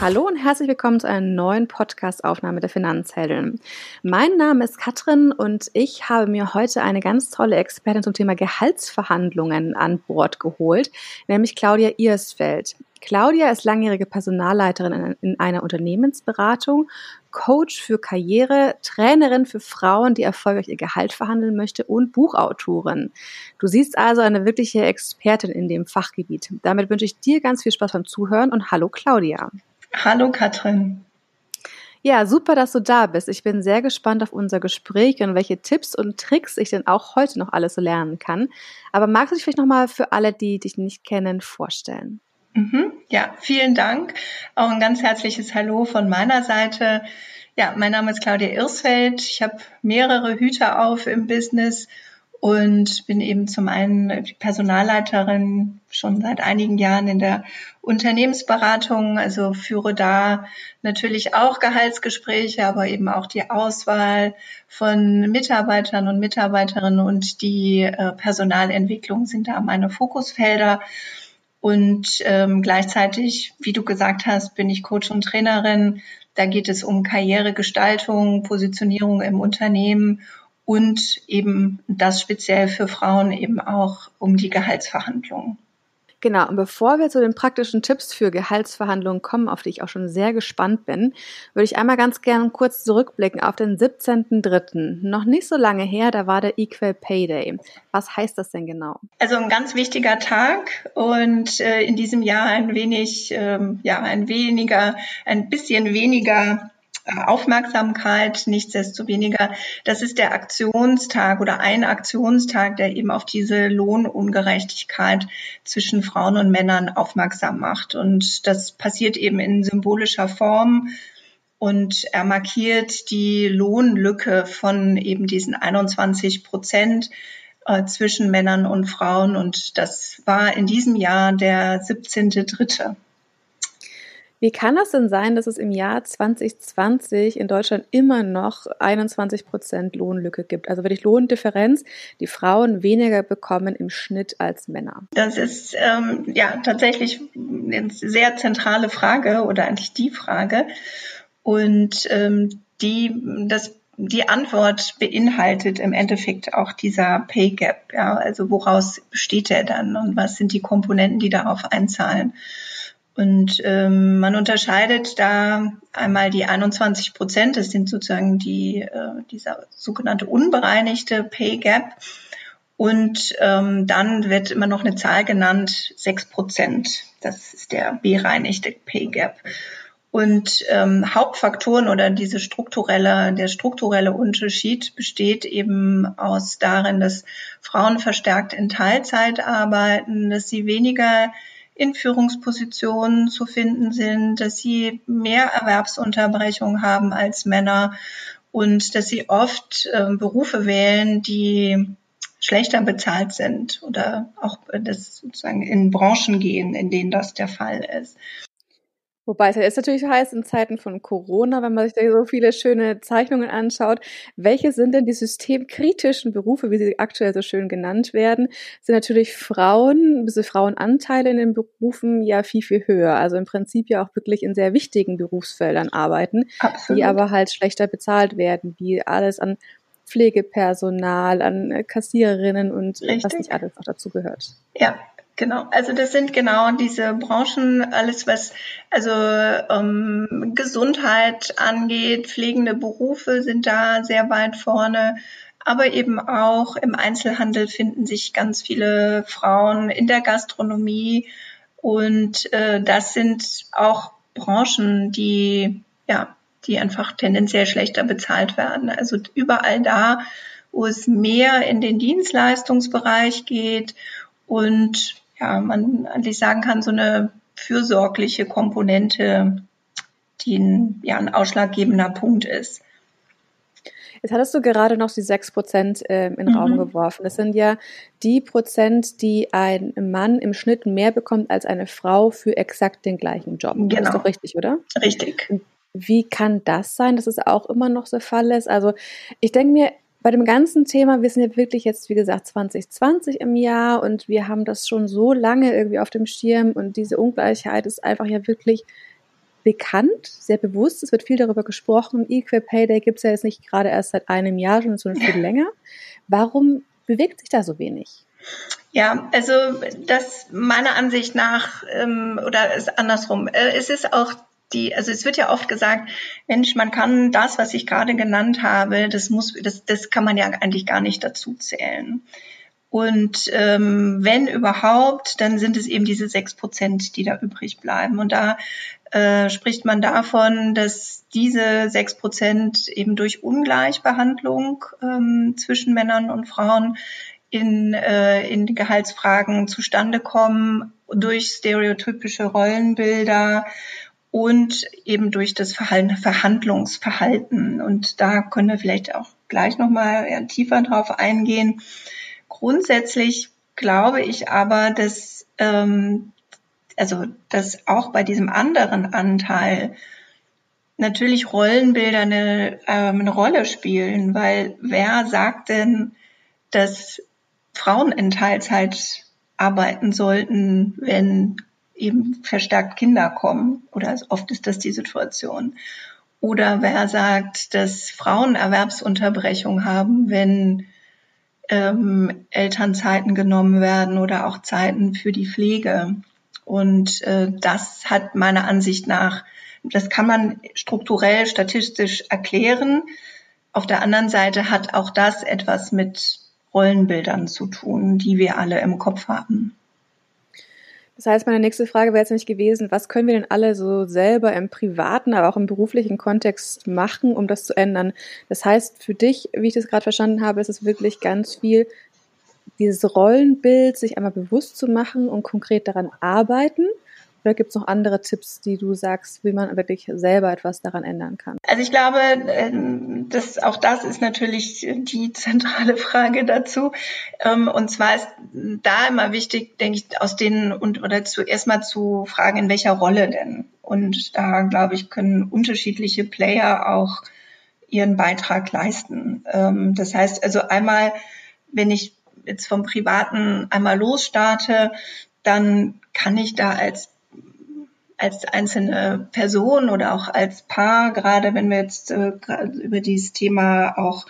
Hallo und herzlich willkommen zu einer neuen Podcast-Aufnahme der Finanzhelden. Mein Name ist Katrin und ich habe mir heute eine ganz tolle Expertin zum Thema Gehaltsverhandlungen an Bord geholt, nämlich Claudia Irsfeld. Claudia ist langjährige Personalleiterin in einer Unternehmensberatung, Coach für Karriere, Trainerin für Frauen, die erfolgreich ihr Gehalt verhandeln möchte und Buchautorin. Du siehst also eine wirkliche Expertin in dem Fachgebiet. Damit wünsche ich dir ganz viel Spaß beim Zuhören und hallo Claudia. Hallo Katrin. Ja, super, dass du da bist. Ich bin sehr gespannt auf unser Gespräch und welche Tipps und Tricks ich denn auch heute noch alles so lernen kann. Aber magst du dich vielleicht nochmal für alle, die dich nicht kennen, vorstellen? Mhm, ja, vielen Dank. Auch ein ganz herzliches Hallo von meiner Seite. Ja, mein Name ist Claudia Irsfeld. Ich habe mehrere Hüte auf im Business und bin eben zum einen Personalleiterin schon seit einigen Jahren in der Unternehmensberatung, also führe da natürlich auch Gehaltsgespräche, aber eben auch die Auswahl von Mitarbeitern und Mitarbeiterinnen und die äh, Personalentwicklung sind da meine Fokusfelder. Und ähm, gleichzeitig, wie du gesagt hast, bin ich Coach und Trainerin. Da geht es um Karrieregestaltung, Positionierung im Unternehmen und eben das speziell für Frauen eben auch um die Gehaltsverhandlungen. Genau, und bevor wir zu den praktischen Tipps für Gehaltsverhandlungen kommen, auf die ich auch schon sehr gespannt bin, würde ich einmal ganz gerne kurz zurückblicken auf den 17.03. Noch nicht so lange her, da war der Equal Pay Day. Was heißt das denn genau? Also ein ganz wichtiger Tag und äh, in diesem Jahr ein wenig, ähm, ja, ein weniger, ein bisschen weniger Aufmerksamkeit. Nichtsdestoweniger, das ist der Aktionstag oder ein Aktionstag, der eben auf diese Lohnungerechtigkeit zwischen Frauen und Männern aufmerksam macht. Und das passiert eben in symbolischer Form. Und er markiert die Lohnlücke von eben diesen 21 Prozent äh, zwischen Männern und Frauen. Und das war in diesem Jahr der 17.3. Wie kann das denn sein, dass es im Jahr 2020 in Deutschland immer noch 21 Prozent Lohnlücke gibt? Also wirklich Lohndifferenz, die Frauen weniger bekommen im Schnitt als Männer. Das ist ähm, ja tatsächlich eine sehr zentrale Frage oder eigentlich die Frage. Und ähm, die, das die Antwort beinhaltet im Endeffekt auch dieser Pay Gap. Ja, also woraus besteht er dann und was sind die Komponenten, die darauf einzahlen? Und ähm, man unterscheidet da einmal die 21 Prozent, das sind sozusagen die, äh, dieser sogenannte unbereinigte Pay Gap. Und ähm, dann wird immer noch eine Zahl genannt, 6 Prozent. Das ist der bereinigte Pay Gap. Und ähm, Hauptfaktoren oder diese strukturelle, der strukturelle Unterschied besteht eben aus darin, dass Frauen verstärkt in Teilzeit arbeiten, dass sie weniger in Führungspositionen zu finden sind, dass sie mehr Erwerbsunterbrechung haben als Männer und dass sie oft äh, Berufe wählen, die schlechter bezahlt sind oder auch das sozusagen in Branchen gehen, in denen das der Fall ist. Wobei es ja jetzt natürlich heißt, in Zeiten von Corona, wenn man sich da so viele schöne Zeichnungen anschaut, welche sind denn die systemkritischen Berufe, wie sie aktuell so schön genannt werden, sind natürlich Frauen, diese Frauenanteile in den Berufen ja viel, viel höher. Also im Prinzip ja auch wirklich in sehr wichtigen Berufsfeldern arbeiten, Absolut. die aber halt schlechter bezahlt werden, wie alles an Pflegepersonal, an Kassiererinnen und Richtig. was nicht alles noch dazu gehört. Ja, Genau, also das sind genau diese Branchen, alles was also ähm, Gesundheit angeht, pflegende Berufe sind da sehr weit vorne, aber eben auch im Einzelhandel finden sich ganz viele Frauen in der Gastronomie und äh, das sind auch Branchen, die ja, die einfach tendenziell schlechter bezahlt werden. Also überall da, wo es mehr in den Dienstleistungsbereich geht und ja, man eigentlich sagen kann, so eine fürsorgliche Komponente, die ein, ja, ein ausschlaggebender Punkt ist. Jetzt hattest du gerade noch die sechs Prozent äh, in den mhm. Raum geworfen. Das sind ja die Prozent, die ein Mann im Schnitt mehr bekommt als eine Frau für exakt den gleichen Job. Genau. Das ist genau. doch richtig, oder? Richtig. Wie kann das sein, dass es auch immer noch so Fall ist? Also ich denke mir, bei dem ganzen Thema, wir sind ja wirklich jetzt, wie gesagt, 2020 im Jahr und wir haben das schon so lange irgendwie auf dem Schirm und diese Ungleichheit ist einfach ja wirklich bekannt, sehr bewusst. Es wird viel darüber gesprochen. Equal Pay Day gibt es ja jetzt nicht gerade erst seit einem Jahr, sondern viel länger. Warum bewegt sich da so wenig? Ja, also das meiner Ansicht nach ähm, oder ist andersrum. Äh, es ist auch die, also es wird ja oft gesagt, Mensch, man kann das, was ich gerade genannt habe, das muss, das, das kann man ja eigentlich gar nicht dazu zählen. Und ähm, wenn überhaupt, dann sind es eben diese sechs Prozent, die da übrig bleiben. Und da äh, spricht man davon, dass diese sechs Prozent eben durch Ungleichbehandlung ähm, zwischen Männern und Frauen in, äh, in Gehaltsfragen zustande kommen, durch stereotypische Rollenbilder und eben durch das Verhalten, Verhandlungsverhalten. Und da können wir vielleicht auch gleich nochmal tiefer drauf eingehen. Grundsätzlich glaube ich aber, dass, ähm, also, dass auch bei diesem anderen Anteil natürlich Rollenbilder eine, ähm, eine Rolle spielen, weil wer sagt denn, dass Frauen in Teilzeit arbeiten sollten, wenn eben verstärkt Kinder kommen, oder oft ist das die Situation. Oder wer sagt, dass Frauen Erwerbsunterbrechung haben, wenn ähm, Elternzeiten genommen werden oder auch Zeiten für die Pflege. Und äh, das hat meiner Ansicht nach, das kann man strukturell, statistisch erklären. Auf der anderen Seite hat auch das etwas mit Rollenbildern zu tun, die wir alle im Kopf haben. Das heißt, meine nächste Frage wäre jetzt nämlich gewesen, was können wir denn alle so selber im privaten, aber auch im beruflichen Kontext machen, um das zu ändern? Das heißt, für dich, wie ich das gerade verstanden habe, ist es wirklich ganz viel, dieses Rollenbild sich einmal bewusst zu machen und konkret daran arbeiten oder gibt es noch andere Tipps, die du sagst, wie man wirklich selber etwas daran ändern kann? Also ich glaube, ähm, dass auch das ist natürlich die zentrale Frage dazu. Ähm, und zwar ist da immer wichtig, denke ich, aus den und oder zuerst mal zu fragen, in welcher Rolle denn? Und da glaube ich, können unterschiedliche Player auch ihren Beitrag leisten. Ähm, das heißt also einmal, wenn ich jetzt vom Privaten einmal losstarte, dann kann ich da als als einzelne Person oder auch als Paar, gerade wenn wir jetzt äh, über dieses Thema auch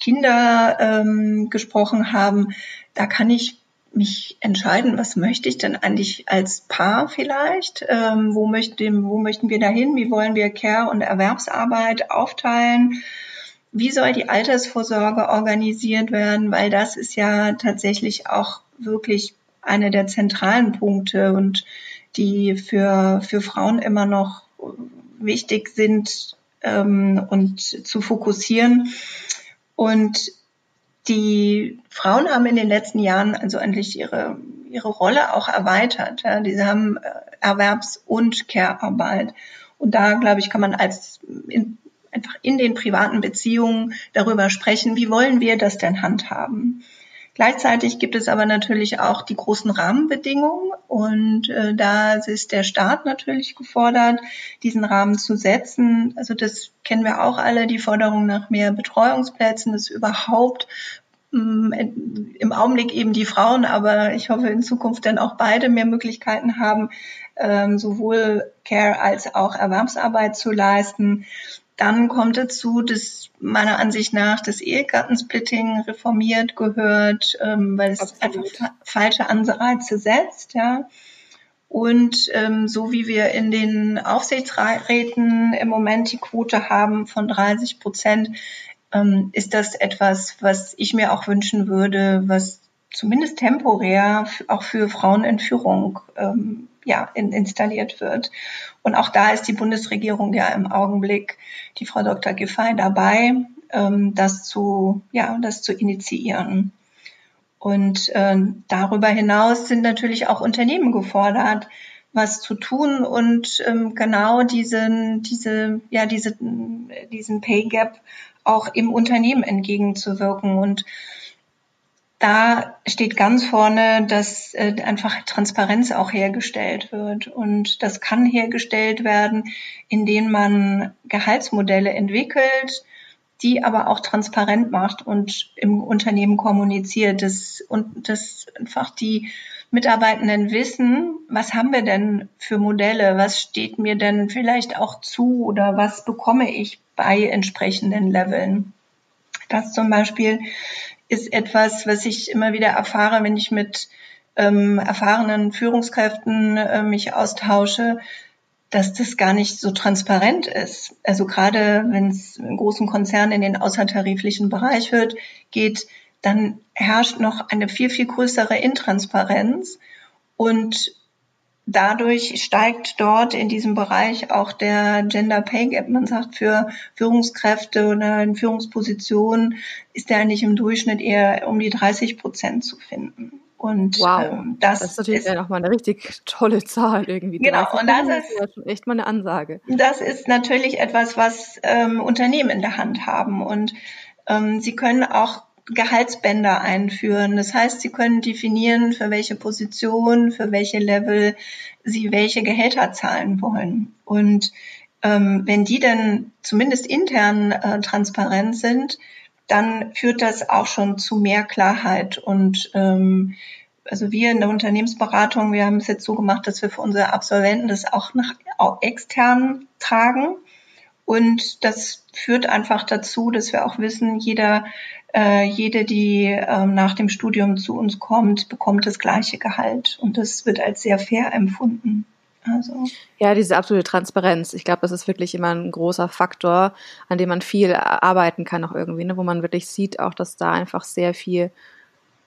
Kinder ähm, gesprochen haben, da kann ich mich entscheiden, was möchte ich denn eigentlich als Paar vielleicht? Ähm, wo, möchten, wo möchten wir dahin? Wie wollen wir Care- und Erwerbsarbeit aufteilen? Wie soll die Altersvorsorge organisiert werden? Weil das ist ja tatsächlich auch wirklich eine der zentralen Punkte und die für, für Frauen immer noch wichtig sind ähm, und zu fokussieren. Und die Frauen haben in den letzten Jahren also eigentlich ihre, ihre Rolle auch erweitert. Ja. Diese haben äh, Erwerbs- und Care-Arbeit. Und da, glaube ich, kann man als in, einfach in den privaten Beziehungen darüber sprechen, wie wollen wir das denn handhaben? Gleichzeitig gibt es aber natürlich auch die großen Rahmenbedingungen und äh, da ist der Staat natürlich gefordert, diesen Rahmen zu setzen. Also das kennen wir auch alle, die Forderung nach mehr Betreuungsplätzen, dass überhaupt mm, im Augenblick eben die Frauen, aber ich hoffe in Zukunft dann auch beide mehr Möglichkeiten haben, ähm, sowohl Care als auch Erwerbsarbeit zu leisten. Dann kommt dazu, dass meiner Ansicht nach das Ehegattensplitting reformiert gehört, ähm, weil es Absolut. einfach falsche Anreize setzt, ja. Und ähm, so wie wir in den Aufsichtsräten im Moment die Quote haben von 30 Prozent, ähm, ist das etwas, was ich mir auch wünschen würde, was zumindest temporär auch für Frauen in Führung ähm, ja, in, installiert wird. Und auch da ist die Bundesregierung ja im Augenblick, die Frau Dr. Giffey, dabei, ähm, das zu, ja, das zu initiieren. Und äh, darüber hinaus sind natürlich auch Unternehmen gefordert, was zu tun und ähm, genau diesen, diese, ja, diese, diesen Pay Gap auch im Unternehmen entgegenzuwirken. Und da steht ganz vorne, dass äh, einfach Transparenz auch hergestellt wird. Und das kann hergestellt werden, indem man Gehaltsmodelle entwickelt, die aber auch transparent macht und im Unternehmen kommuniziert, dass, und dass einfach die Mitarbeitenden wissen, was haben wir denn für Modelle, was steht mir denn vielleicht auch zu oder was bekomme ich bei entsprechenden Leveln. Das zum Beispiel ist etwas, was ich immer wieder erfahre, wenn ich mit ähm, erfahrenen Führungskräften äh, mich austausche, dass das gar nicht so transparent ist. Also gerade wenn es in großen Konzernen in den außertariflichen Bereich wird, geht, dann herrscht noch eine viel, viel größere Intransparenz und dadurch steigt dort in diesem Bereich auch der Gender Pay Gap. Man sagt, für Führungskräfte oder in Führungspositionen ist der eigentlich im Durchschnitt eher um die 30 Prozent zu finden. Und wow, ähm, das, das, ist natürlich ist, auch mal eine richtig tolle Zahl irgendwie. Genau, und das ist, ist ja echt mal eine Ansage. Das ist natürlich etwas, was ähm, Unternehmen in der Hand haben und ähm, sie können auch Gehaltsbänder einführen. Das heißt, sie können definieren, für welche Position, für welche Level sie welche Gehälter zahlen wollen. Und ähm, wenn die dann zumindest intern äh, transparent sind, dann führt das auch schon zu mehr Klarheit. Und ähm, also wir in der Unternehmensberatung, wir haben es jetzt so gemacht, dass wir für unsere Absolventen das auch nach auch extern tragen. Und das führt einfach dazu, dass wir auch wissen, jeder, äh, jede, die äh, nach dem Studium zu uns kommt, bekommt das gleiche Gehalt. Und das wird als sehr fair empfunden. Also. Ja, diese absolute Transparenz. Ich glaube, das ist wirklich immer ein großer Faktor, an dem man viel arbeiten kann auch irgendwie, ne? wo man wirklich sieht auch, dass da einfach sehr viel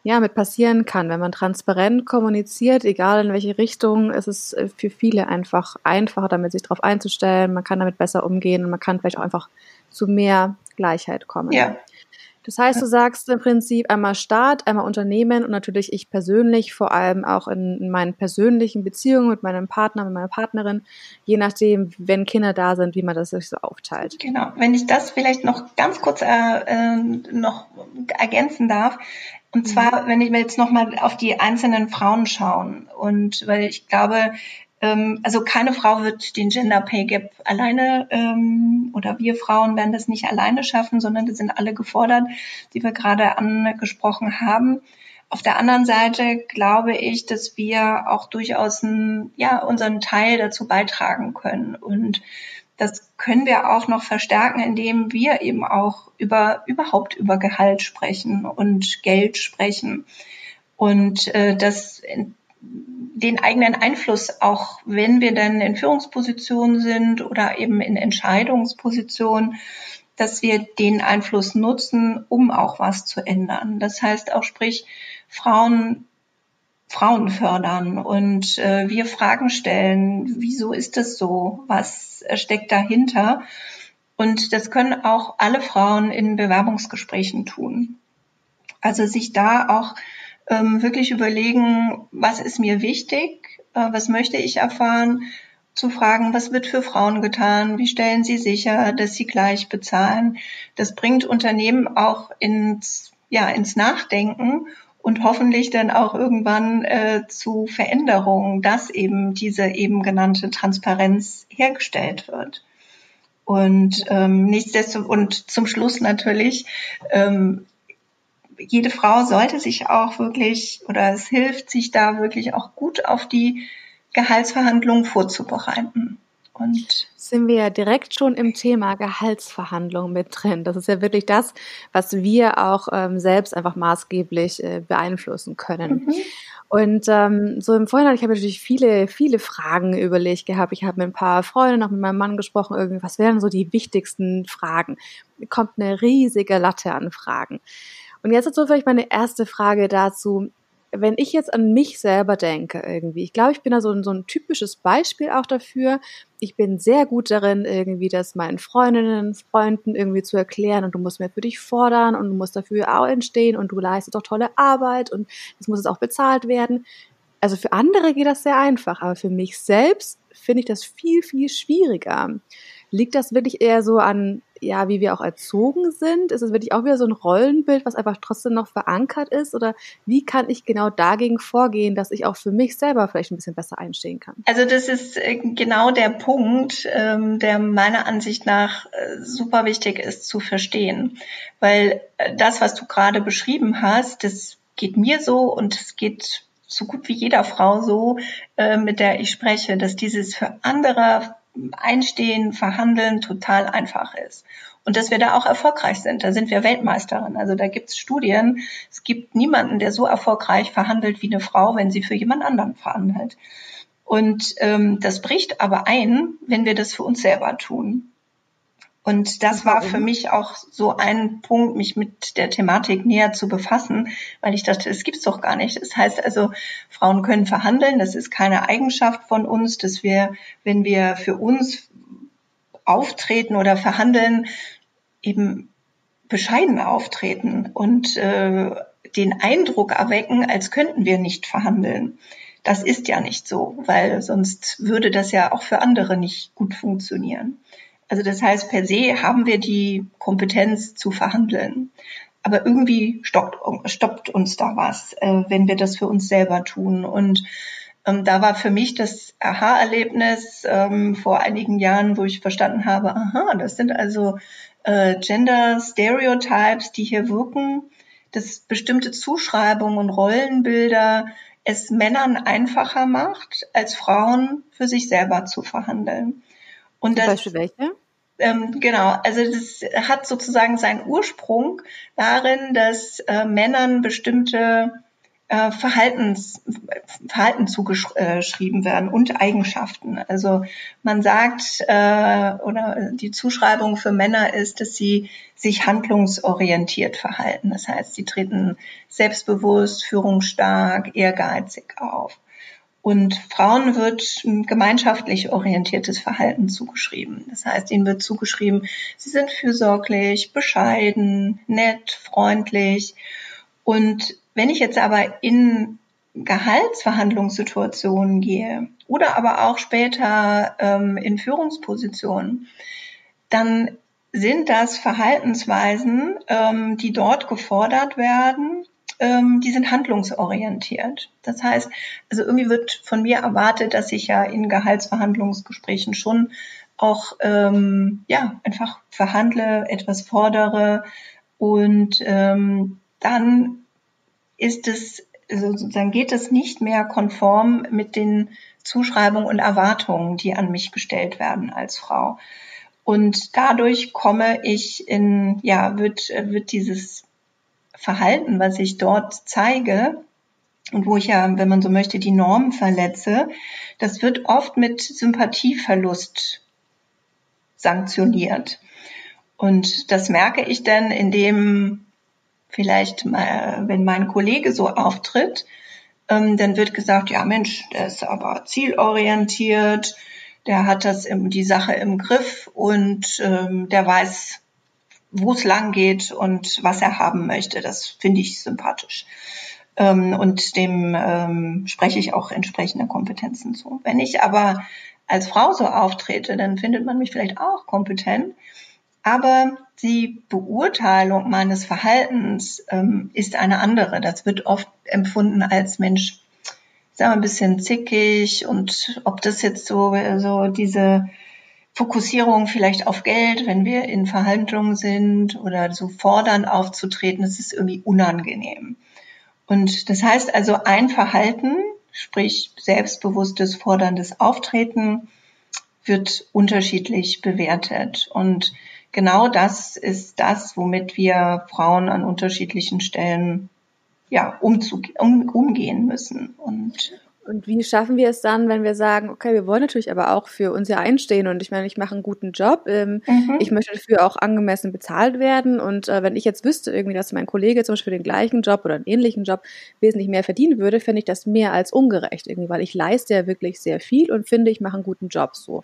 ja, mit passieren kann. Wenn man transparent kommuniziert, egal in welche Richtung, ist es äh, für viele einfach einfacher, damit sich darauf einzustellen. Man kann damit besser umgehen und man kann vielleicht auch einfach zu mehr Gleichheit kommen. Ja. Das heißt, du sagst im Prinzip einmal Staat, einmal Unternehmen und natürlich ich persönlich, vor allem auch in, in meinen persönlichen Beziehungen mit meinem Partner, mit meiner Partnerin, je nachdem, wenn Kinder da sind, wie man das sich so aufteilt. Genau. Wenn ich das vielleicht noch ganz kurz äh, äh, noch ergänzen darf. Und zwar, mhm. wenn ich mir jetzt nochmal auf die einzelnen Frauen schauen und weil ich glaube, ähm, also keine Frau wird den Gender Pay Gap alleine ähm, oder wir Frauen werden das nicht alleine schaffen, sondern wir sind alle gefordert, die wir gerade angesprochen haben. Auf der anderen Seite glaube ich, dass wir auch durchaus ein, ja, unseren Teil dazu beitragen können. Und das können wir auch noch verstärken, indem wir eben auch über überhaupt über Gehalt sprechen und Geld sprechen. Und äh, das den eigenen Einfluss, auch wenn wir dann in Führungspositionen sind oder eben in Entscheidungspositionen, dass wir den Einfluss nutzen, um auch was zu ändern. Das heißt auch, sprich, Frauen Frauen fördern und äh, wir Fragen stellen, wieso ist das so? Was steckt dahinter? Und das können auch alle Frauen in Bewerbungsgesprächen tun. Also sich da auch ähm, wirklich überlegen, was ist mir wichtig, äh, was möchte ich erfahren, zu fragen, was wird für Frauen getan, wie stellen sie sicher, dass sie gleich bezahlen. Das bringt Unternehmen auch ins, ja, ins Nachdenken und hoffentlich dann auch irgendwann äh, zu Veränderungen, dass eben diese eben genannte Transparenz hergestellt wird. Und ähm, nichtsdestotrotz und zum Schluss natürlich ähm, jede Frau sollte sich auch wirklich oder es hilft sich da wirklich auch gut auf die Gehaltsverhandlungen vorzubereiten. Und sind wir ja direkt schon im Thema Gehaltsverhandlungen mit drin. Das ist ja wirklich das, was wir auch ähm, selbst einfach maßgeblich äh, beeinflussen können. Mhm. Und ähm, so im Vorhinein, ich habe natürlich viele, viele Fragen überlegt gehabt. Ich habe mit ein paar Freunden, auch mit meinem Mann gesprochen, irgendwie, was wären so die wichtigsten Fragen? Kommt eine riesige Latte an Fragen. Und jetzt ist so vielleicht meine erste Frage dazu. Wenn ich jetzt an mich selber denke irgendwie, ich glaube, ich bin da so ein, so ein typisches Beispiel auch dafür. Ich bin sehr gut darin, irgendwie das meinen Freundinnen, Freunden irgendwie zu erklären und du musst mehr für dich fordern und du musst dafür auch entstehen und du leistest auch tolle Arbeit und es muss jetzt auch bezahlt werden. Also für andere geht das sehr einfach, aber für mich selbst finde ich das viel, viel schwieriger. Liegt das wirklich eher so an ja, wie wir auch erzogen sind? Ist es wirklich auch wieder so ein Rollenbild, was einfach trotzdem noch verankert ist? Oder wie kann ich genau dagegen vorgehen, dass ich auch für mich selber vielleicht ein bisschen besser einstehen kann? Also das ist äh, genau der Punkt, ähm, der meiner Ansicht nach äh, super wichtig ist zu verstehen. Weil äh, das, was du gerade beschrieben hast, das geht mir so und es geht so gut wie jeder Frau so, mit der ich spreche, dass dieses für andere Einstehen, Verhandeln total einfach ist. Und dass wir da auch erfolgreich sind. Da sind wir Weltmeisterin. Also da gibt es Studien. Es gibt niemanden, der so erfolgreich verhandelt wie eine Frau, wenn sie für jemand anderen verhandelt. Und ähm, das bricht aber ein, wenn wir das für uns selber tun. Und das war für mich auch so ein Punkt, mich mit der Thematik näher zu befassen, weil ich dachte, das gibt's doch gar nicht. Das heißt also, Frauen können verhandeln. Das ist keine Eigenschaft von uns, dass wir, wenn wir für uns auftreten oder verhandeln, eben bescheiden auftreten und äh, den Eindruck erwecken, als könnten wir nicht verhandeln. Das ist ja nicht so, weil sonst würde das ja auch für andere nicht gut funktionieren. Also das heißt, per se haben wir die Kompetenz zu verhandeln. Aber irgendwie stoppt, stoppt uns da was, äh, wenn wir das für uns selber tun. Und ähm, da war für mich das Aha-Erlebnis ähm, vor einigen Jahren, wo ich verstanden habe, aha, das sind also äh, Gender Stereotypes, die hier wirken, dass bestimmte Zuschreibungen und Rollenbilder es Männern einfacher macht, als Frauen für sich selber zu verhandeln. Und Zum das, Beispiel welche? Ähm, genau, also das hat sozusagen seinen Ursprung darin, dass äh, Männern bestimmte äh, Verhaltens, Verhalten zugeschrieben werden und Eigenschaften. Also man sagt, äh, oder die Zuschreibung für Männer ist, dass sie sich handlungsorientiert verhalten. Das heißt, sie treten selbstbewusst, führungsstark, ehrgeizig auf. Und Frauen wird gemeinschaftlich orientiertes Verhalten zugeschrieben. Das heißt, ihnen wird zugeschrieben, sie sind fürsorglich, bescheiden, nett, freundlich. Und wenn ich jetzt aber in Gehaltsverhandlungssituationen gehe oder aber auch später ähm, in Führungspositionen, dann sind das Verhaltensweisen, ähm, die dort gefordert werden, ähm, die sind handlungsorientiert. Das heißt, also irgendwie wird von mir erwartet, dass ich ja in Gehaltsverhandlungsgesprächen schon auch ähm, ja einfach verhandle, etwas fordere und ähm, dann ist es also sozusagen geht es nicht mehr konform mit den Zuschreibungen und Erwartungen, die an mich gestellt werden als Frau. Und dadurch komme ich in, ja, wird, wird dieses Verhalten, was ich dort zeige, und wo ich ja, wenn man so möchte, die Norm verletze, das wird oft mit Sympathieverlust sanktioniert. Und das merke ich dann, indem vielleicht, mal, wenn mein Kollege so auftritt, ähm, dann wird gesagt, ja Mensch, der ist aber zielorientiert, der hat das im, die Sache im Griff und ähm, der weiß, wo es lang geht und was er haben möchte. Das finde ich sympathisch. Ähm, und dem ähm, spreche ich auch entsprechende Kompetenzen zu. Wenn ich aber als Frau so auftrete, dann findet man mich vielleicht auch kompetent. Aber die Beurteilung meines Verhaltens ähm, ist eine andere. Das wird oft empfunden als Mensch, ich sag mal, ein bisschen zickig und ob das jetzt so, so diese Fokussierung vielleicht auf Geld, wenn wir in Verhandlungen sind oder so fordern aufzutreten, das ist irgendwie unangenehm. Und das heißt also ein Verhalten, sprich selbstbewusstes, forderndes Auftreten, wird unterschiedlich bewertet. Und genau das ist das, womit wir Frauen an unterschiedlichen Stellen ja, umzugehen, umgehen müssen. Und und wie schaffen wir es dann, wenn wir sagen, okay, wir wollen natürlich aber auch für uns ja einstehen und ich meine, ich mache einen guten Job, ähm, mhm. ich möchte dafür auch angemessen bezahlt werden und äh, wenn ich jetzt wüsste irgendwie, dass mein Kollege zum Beispiel den gleichen Job oder einen ähnlichen Job wesentlich mehr verdienen würde, fände ich das mehr als ungerecht irgendwie, weil ich leiste ja wirklich sehr viel und finde, ich mache einen guten Job so.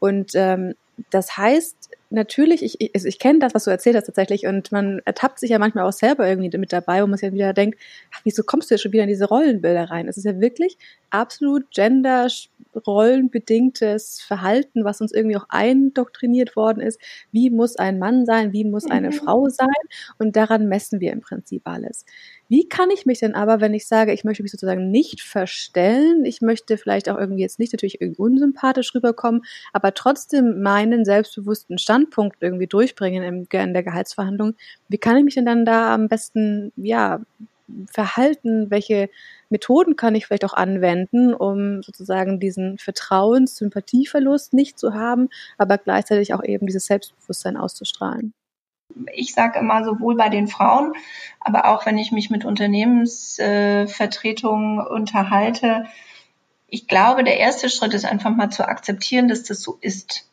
Und ähm, das heißt, natürlich, ich, ich, also ich kenne das, was du erzählt hast tatsächlich, und man ertappt sich ja manchmal auch selber irgendwie mit dabei, wo man sich ja wieder denkt, ach, wieso kommst du jetzt schon wieder in diese Rollenbilder rein? Es ist ja wirklich absolut gender-rollenbedingtes Verhalten, was uns irgendwie auch eindoktriniert worden ist. Wie muss ein Mann sein? Wie muss eine mhm. Frau sein? Und daran messen wir im Prinzip alles. Wie kann ich mich denn aber, wenn ich sage, ich möchte mich sozusagen nicht verstellen, ich möchte vielleicht auch irgendwie jetzt nicht natürlich irgendwie unsympathisch rüberkommen, aber trotzdem meinen selbstbewussten Standpunkt irgendwie durchbringen in der Gehaltsverhandlung, wie kann ich mich denn dann da am besten, ja, verhalten? Welche Methoden kann ich vielleicht auch anwenden, um sozusagen diesen Vertrauens-Sympathieverlust nicht zu haben, aber gleichzeitig auch eben dieses Selbstbewusstsein auszustrahlen? Ich sage immer sowohl bei den Frauen, aber auch wenn ich mich mit Unternehmensvertretungen unterhalte, ich glaube, der erste Schritt ist einfach mal zu akzeptieren, dass das so ist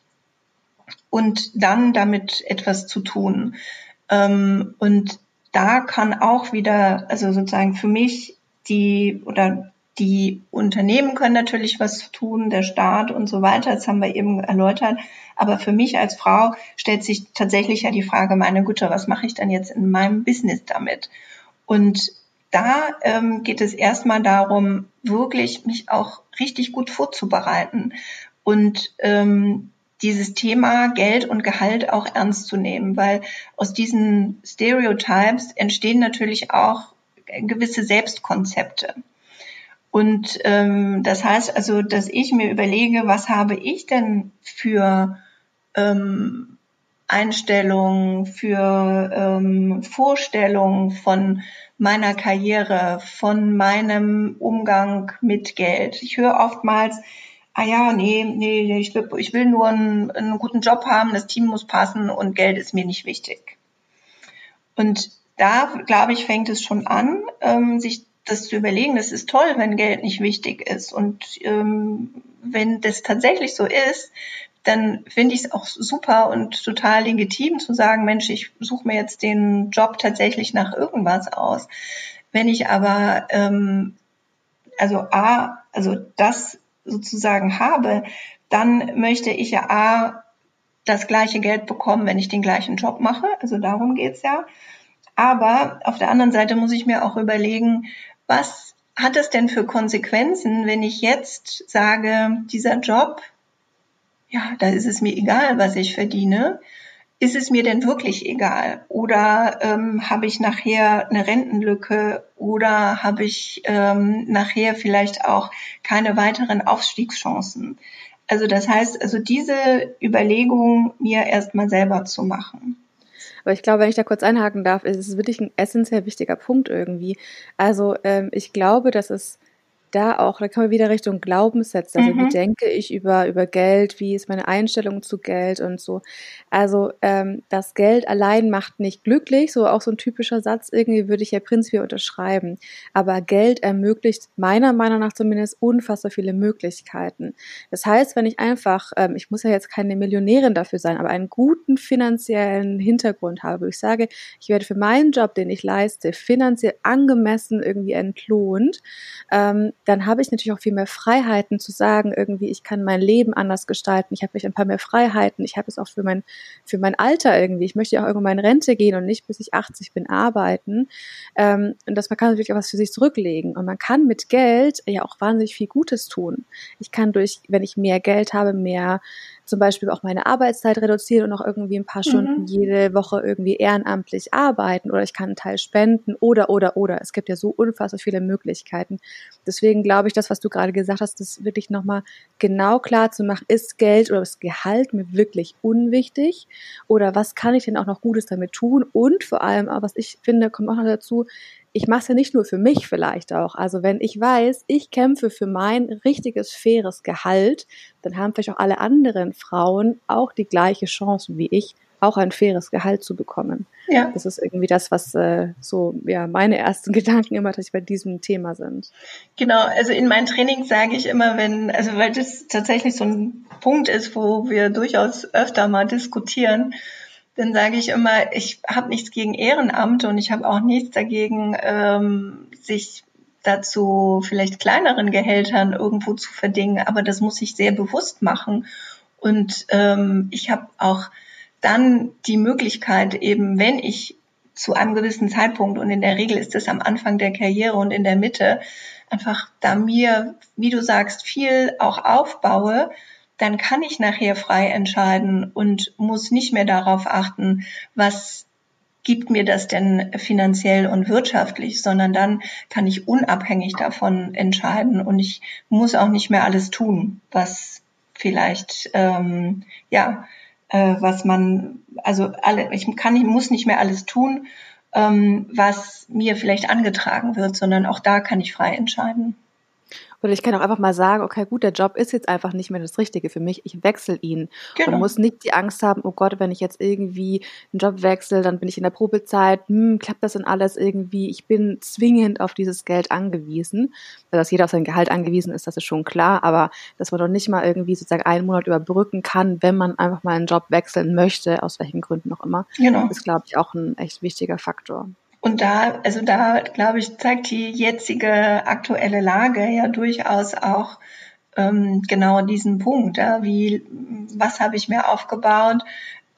und dann damit etwas zu tun. Ähm, und da kann auch wieder, also sozusagen für mich die oder die Unternehmen können natürlich was tun, der Staat und so weiter, das haben wir eben erläutert. Aber für mich als Frau stellt sich tatsächlich ja die Frage, meine Güte, was mache ich denn jetzt in meinem Business damit? Und da ähm, geht es erstmal darum, wirklich mich auch richtig gut vorzubereiten und ähm, dieses Thema Geld und Gehalt auch ernst zu nehmen, weil aus diesen Stereotypes entstehen natürlich auch gewisse Selbstkonzepte. Und ähm, das heißt also, dass ich mir überlege, was habe ich denn für ähm, Einstellungen, für ähm, Vorstellungen von meiner Karriere, von meinem Umgang mit Geld. Ich höre oftmals, ah ja, nee, nee, ich will, ich will nur einen, einen guten Job haben, das Team muss passen und Geld ist mir nicht wichtig. Und da, glaube ich, fängt es schon an, ähm, sich das zu überlegen, das ist toll, wenn Geld nicht wichtig ist. Und ähm, wenn das tatsächlich so ist, dann finde ich es auch super und total legitim zu sagen, Mensch, ich suche mir jetzt den Job tatsächlich nach irgendwas aus. Wenn ich aber ähm, also A, also das sozusagen habe, dann möchte ich ja A das gleiche Geld bekommen, wenn ich den gleichen Job mache. Also darum geht's ja. Aber auf der anderen Seite muss ich mir auch überlegen, was hat es denn für Konsequenzen, wenn ich jetzt sage, dieser Job, ja, da ist es mir egal, was ich verdiene. Ist es mir denn wirklich egal? Oder ähm, habe ich nachher eine Rentenlücke oder habe ich ähm, nachher vielleicht auch keine weiteren Aufstiegschancen? Also das heißt, also diese Überlegung mir erstmal selber zu machen. Aber ich glaube, wenn ich da kurz einhaken darf, ist es wirklich ein essentiell wichtiger Punkt irgendwie. Also ähm, ich glaube, dass es da auch, da kommen wir wieder Richtung Glaubenssätze. Also mhm. wie denke ich über, über Geld, wie ist meine Einstellung zu Geld und so. Also ähm, das Geld allein macht nicht glücklich, so auch so ein typischer Satz, irgendwie würde ich ja prinzipiell unterschreiben. Aber Geld ermöglicht meiner Meinung nach zumindest unfassbar viele Möglichkeiten. Das heißt, wenn ich einfach, ähm, ich muss ja jetzt keine Millionärin dafür sein, aber einen guten finanziellen Hintergrund habe, ich sage, ich werde für meinen Job, den ich leiste, finanziell angemessen irgendwie entlohnt, ähm, dann habe ich natürlich auch viel mehr Freiheiten zu sagen, irgendwie, ich kann mein Leben anders gestalten, ich habe mich ein paar mehr Freiheiten, ich habe es auch für mein, für mein Alter irgendwie, ich möchte ja auch irgendwann in Rente gehen und nicht bis ich 80 bin arbeiten. Ähm, und dass man kann natürlich auch was für sich zurücklegen. Und man kann mit Geld ja auch wahnsinnig viel Gutes tun. Ich kann durch, wenn ich mehr Geld habe, mehr zum Beispiel auch meine Arbeitszeit reduzieren und noch irgendwie ein paar Stunden mhm. jede Woche irgendwie ehrenamtlich arbeiten oder ich kann einen Teil spenden oder, oder, oder. Es gibt ja so unfassbar viele Möglichkeiten. Deswegen glaube ich, das, was du gerade gesagt hast, das wirklich nochmal genau klar zu machen, ist Geld oder das Gehalt mir wirklich unwichtig oder was kann ich denn auch noch Gutes damit tun und vor allem, was ich finde, kommt auch noch dazu, ich mache es ja nicht nur für mich vielleicht auch. Also wenn ich weiß, ich kämpfe für mein richtiges, faires Gehalt, dann haben vielleicht auch alle anderen Frauen auch die gleiche Chance wie ich, auch ein faires Gehalt zu bekommen. Ja. Das ist irgendwie das, was äh, so ja meine ersten Gedanken immer dass ich bei diesem Thema sind. Genau, also in meinen Trainings sage ich immer, wenn, also weil das tatsächlich so ein Punkt ist, wo wir durchaus öfter mal diskutieren dann sage ich immer, ich habe nichts gegen Ehrenamt und ich habe auch nichts dagegen, ähm, sich dazu vielleicht kleineren Gehältern irgendwo zu verdingen, aber das muss ich sehr bewusst machen. Und ähm, ich habe auch dann die Möglichkeit eben, wenn ich zu einem gewissen Zeitpunkt und in der Regel ist es am Anfang der Karriere und in der Mitte, einfach da mir, wie du sagst, viel auch aufbaue, dann kann ich nachher frei entscheiden und muss nicht mehr darauf achten, was gibt mir das denn finanziell und wirtschaftlich, sondern dann kann ich unabhängig davon entscheiden und ich muss auch nicht mehr alles tun, was vielleicht ähm, ja äh, was man also alle ich kann ich muss nicht mehr alles tun, ähm, was mir vielleicht angetragen wird, sondern auch da kann ich frei entscheiden. Oder ich kann auch einfach mal sagen, okay, gut, der Job ist jetzt einfach nicht mehr das Richtige für mich. Ich wechsle ihn. Genau. Und muss nicht die Angst haben, oh Gott, wenn ich jetzt irgendwie einen Job wechsle, dann bin ich in der Probezeit, hm, klappt das denn alles irgendwie? Ich bin zwingend auf dieses Geld angewiesen. Also, dass jeder auf sein Gehalt angewiesen ist, das ist schon klar, aber dass man doch nicht mal irgendwie sozusagen einen Monat überbrücken kann, wenn man einfach mal einen Job wechseln möchte, aus welchen Gründen auch immer, genau. ist, glaube ich, auch ein echt wichtiger Faktor. Und da, also da, glaube ich, zeigt die jetzige aktuelle Lage ja durchaus auch ähm, genau diesen Punkt. Ja? Wie, was habe ich mir aufgebaut?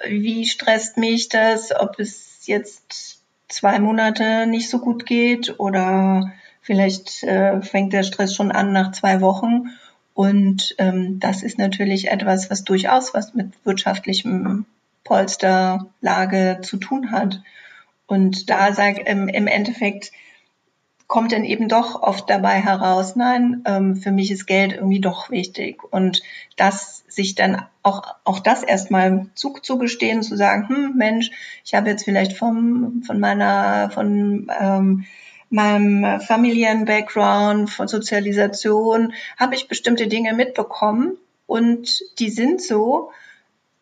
Wie stresst mich das? Ob es jetzt zwei Monate nicht so gut geht oder vielleicht äh, fängt der Stress schon an nach zwei Wochen. Und ähm, das ist natürlich etwas, was durchaus was mit wirtschaftlichem Polsterlage zu tun hat. Und da sag ähm, im Endeffekt kommt dann eben doch oft dabei heraus, nein, ähm, für mich ist Geld irgendwie doch wichtig. Und das sich dann auch, auch das erstmal zu, zugestehen, zu sagen, hm, Mensch, ich habe jetzt vielleicht vom, von meiner, von ähm, meinem familiären Background, von Sozialisation, habe ich bestimmte Dinge mitbekommen und die sind so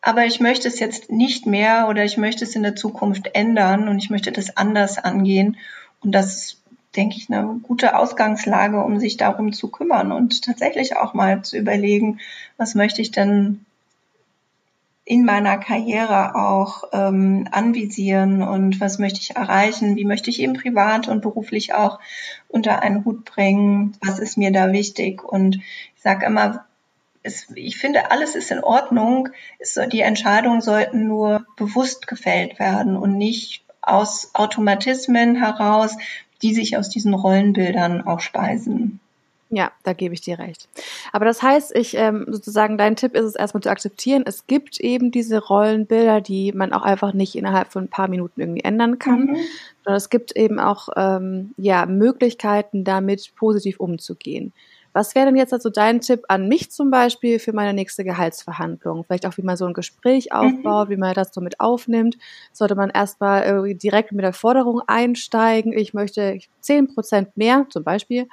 aber ich möchte es jetzt nicht mehr oder ich möchte es in der Zukunft ändern und ich möchte das anders angehen. Und das ist, denke ich, eine gute Ausgangslage, um sich darum zu kümmern und tatsächlich auch mal zu überlegen, was möchte ich denn in meiner Karriere auch ähm, anvisieren und was möchte ich erreichen, wie möchte ich eben privat und beruflich auch unter einen Hut bringen, was ist mir da wichtig. Und ich sage immer, es, ich finde, alles ist in Ordnung. Es, die Entscheidungen sollten nur bewusst gefällt werden und nicht aus Automatismen heraus, die sich aus diesen Rollenbildern auch speisen. Ja, da gebe ich dir recht. Aber das heißt, ich ähm, sozusagen, dein Tipp ist es erstmal zu akzeptieren, es gibt eben diese Rollenbilder, die man auch einfach nicht innerhalb von ein paar Minuten irgendwie ändern kann. Mhm. Sondern es gibt eben auch ähm, ja, Möglichkeiten, damit positiv umzugehen. Was wäre denn jetzt also dein Tipp an mich zum Beispiel für meine nächste Gehaltsverhandlung? Vielleicht auch, wie man so ein Gespräch mhm. aufbaut, mhm. wie man das so mit aufnimmt. Sollte man erstmal direkt mit der Forderung einsteigen, ich möchte zehn Prozent mehr zum Beispiel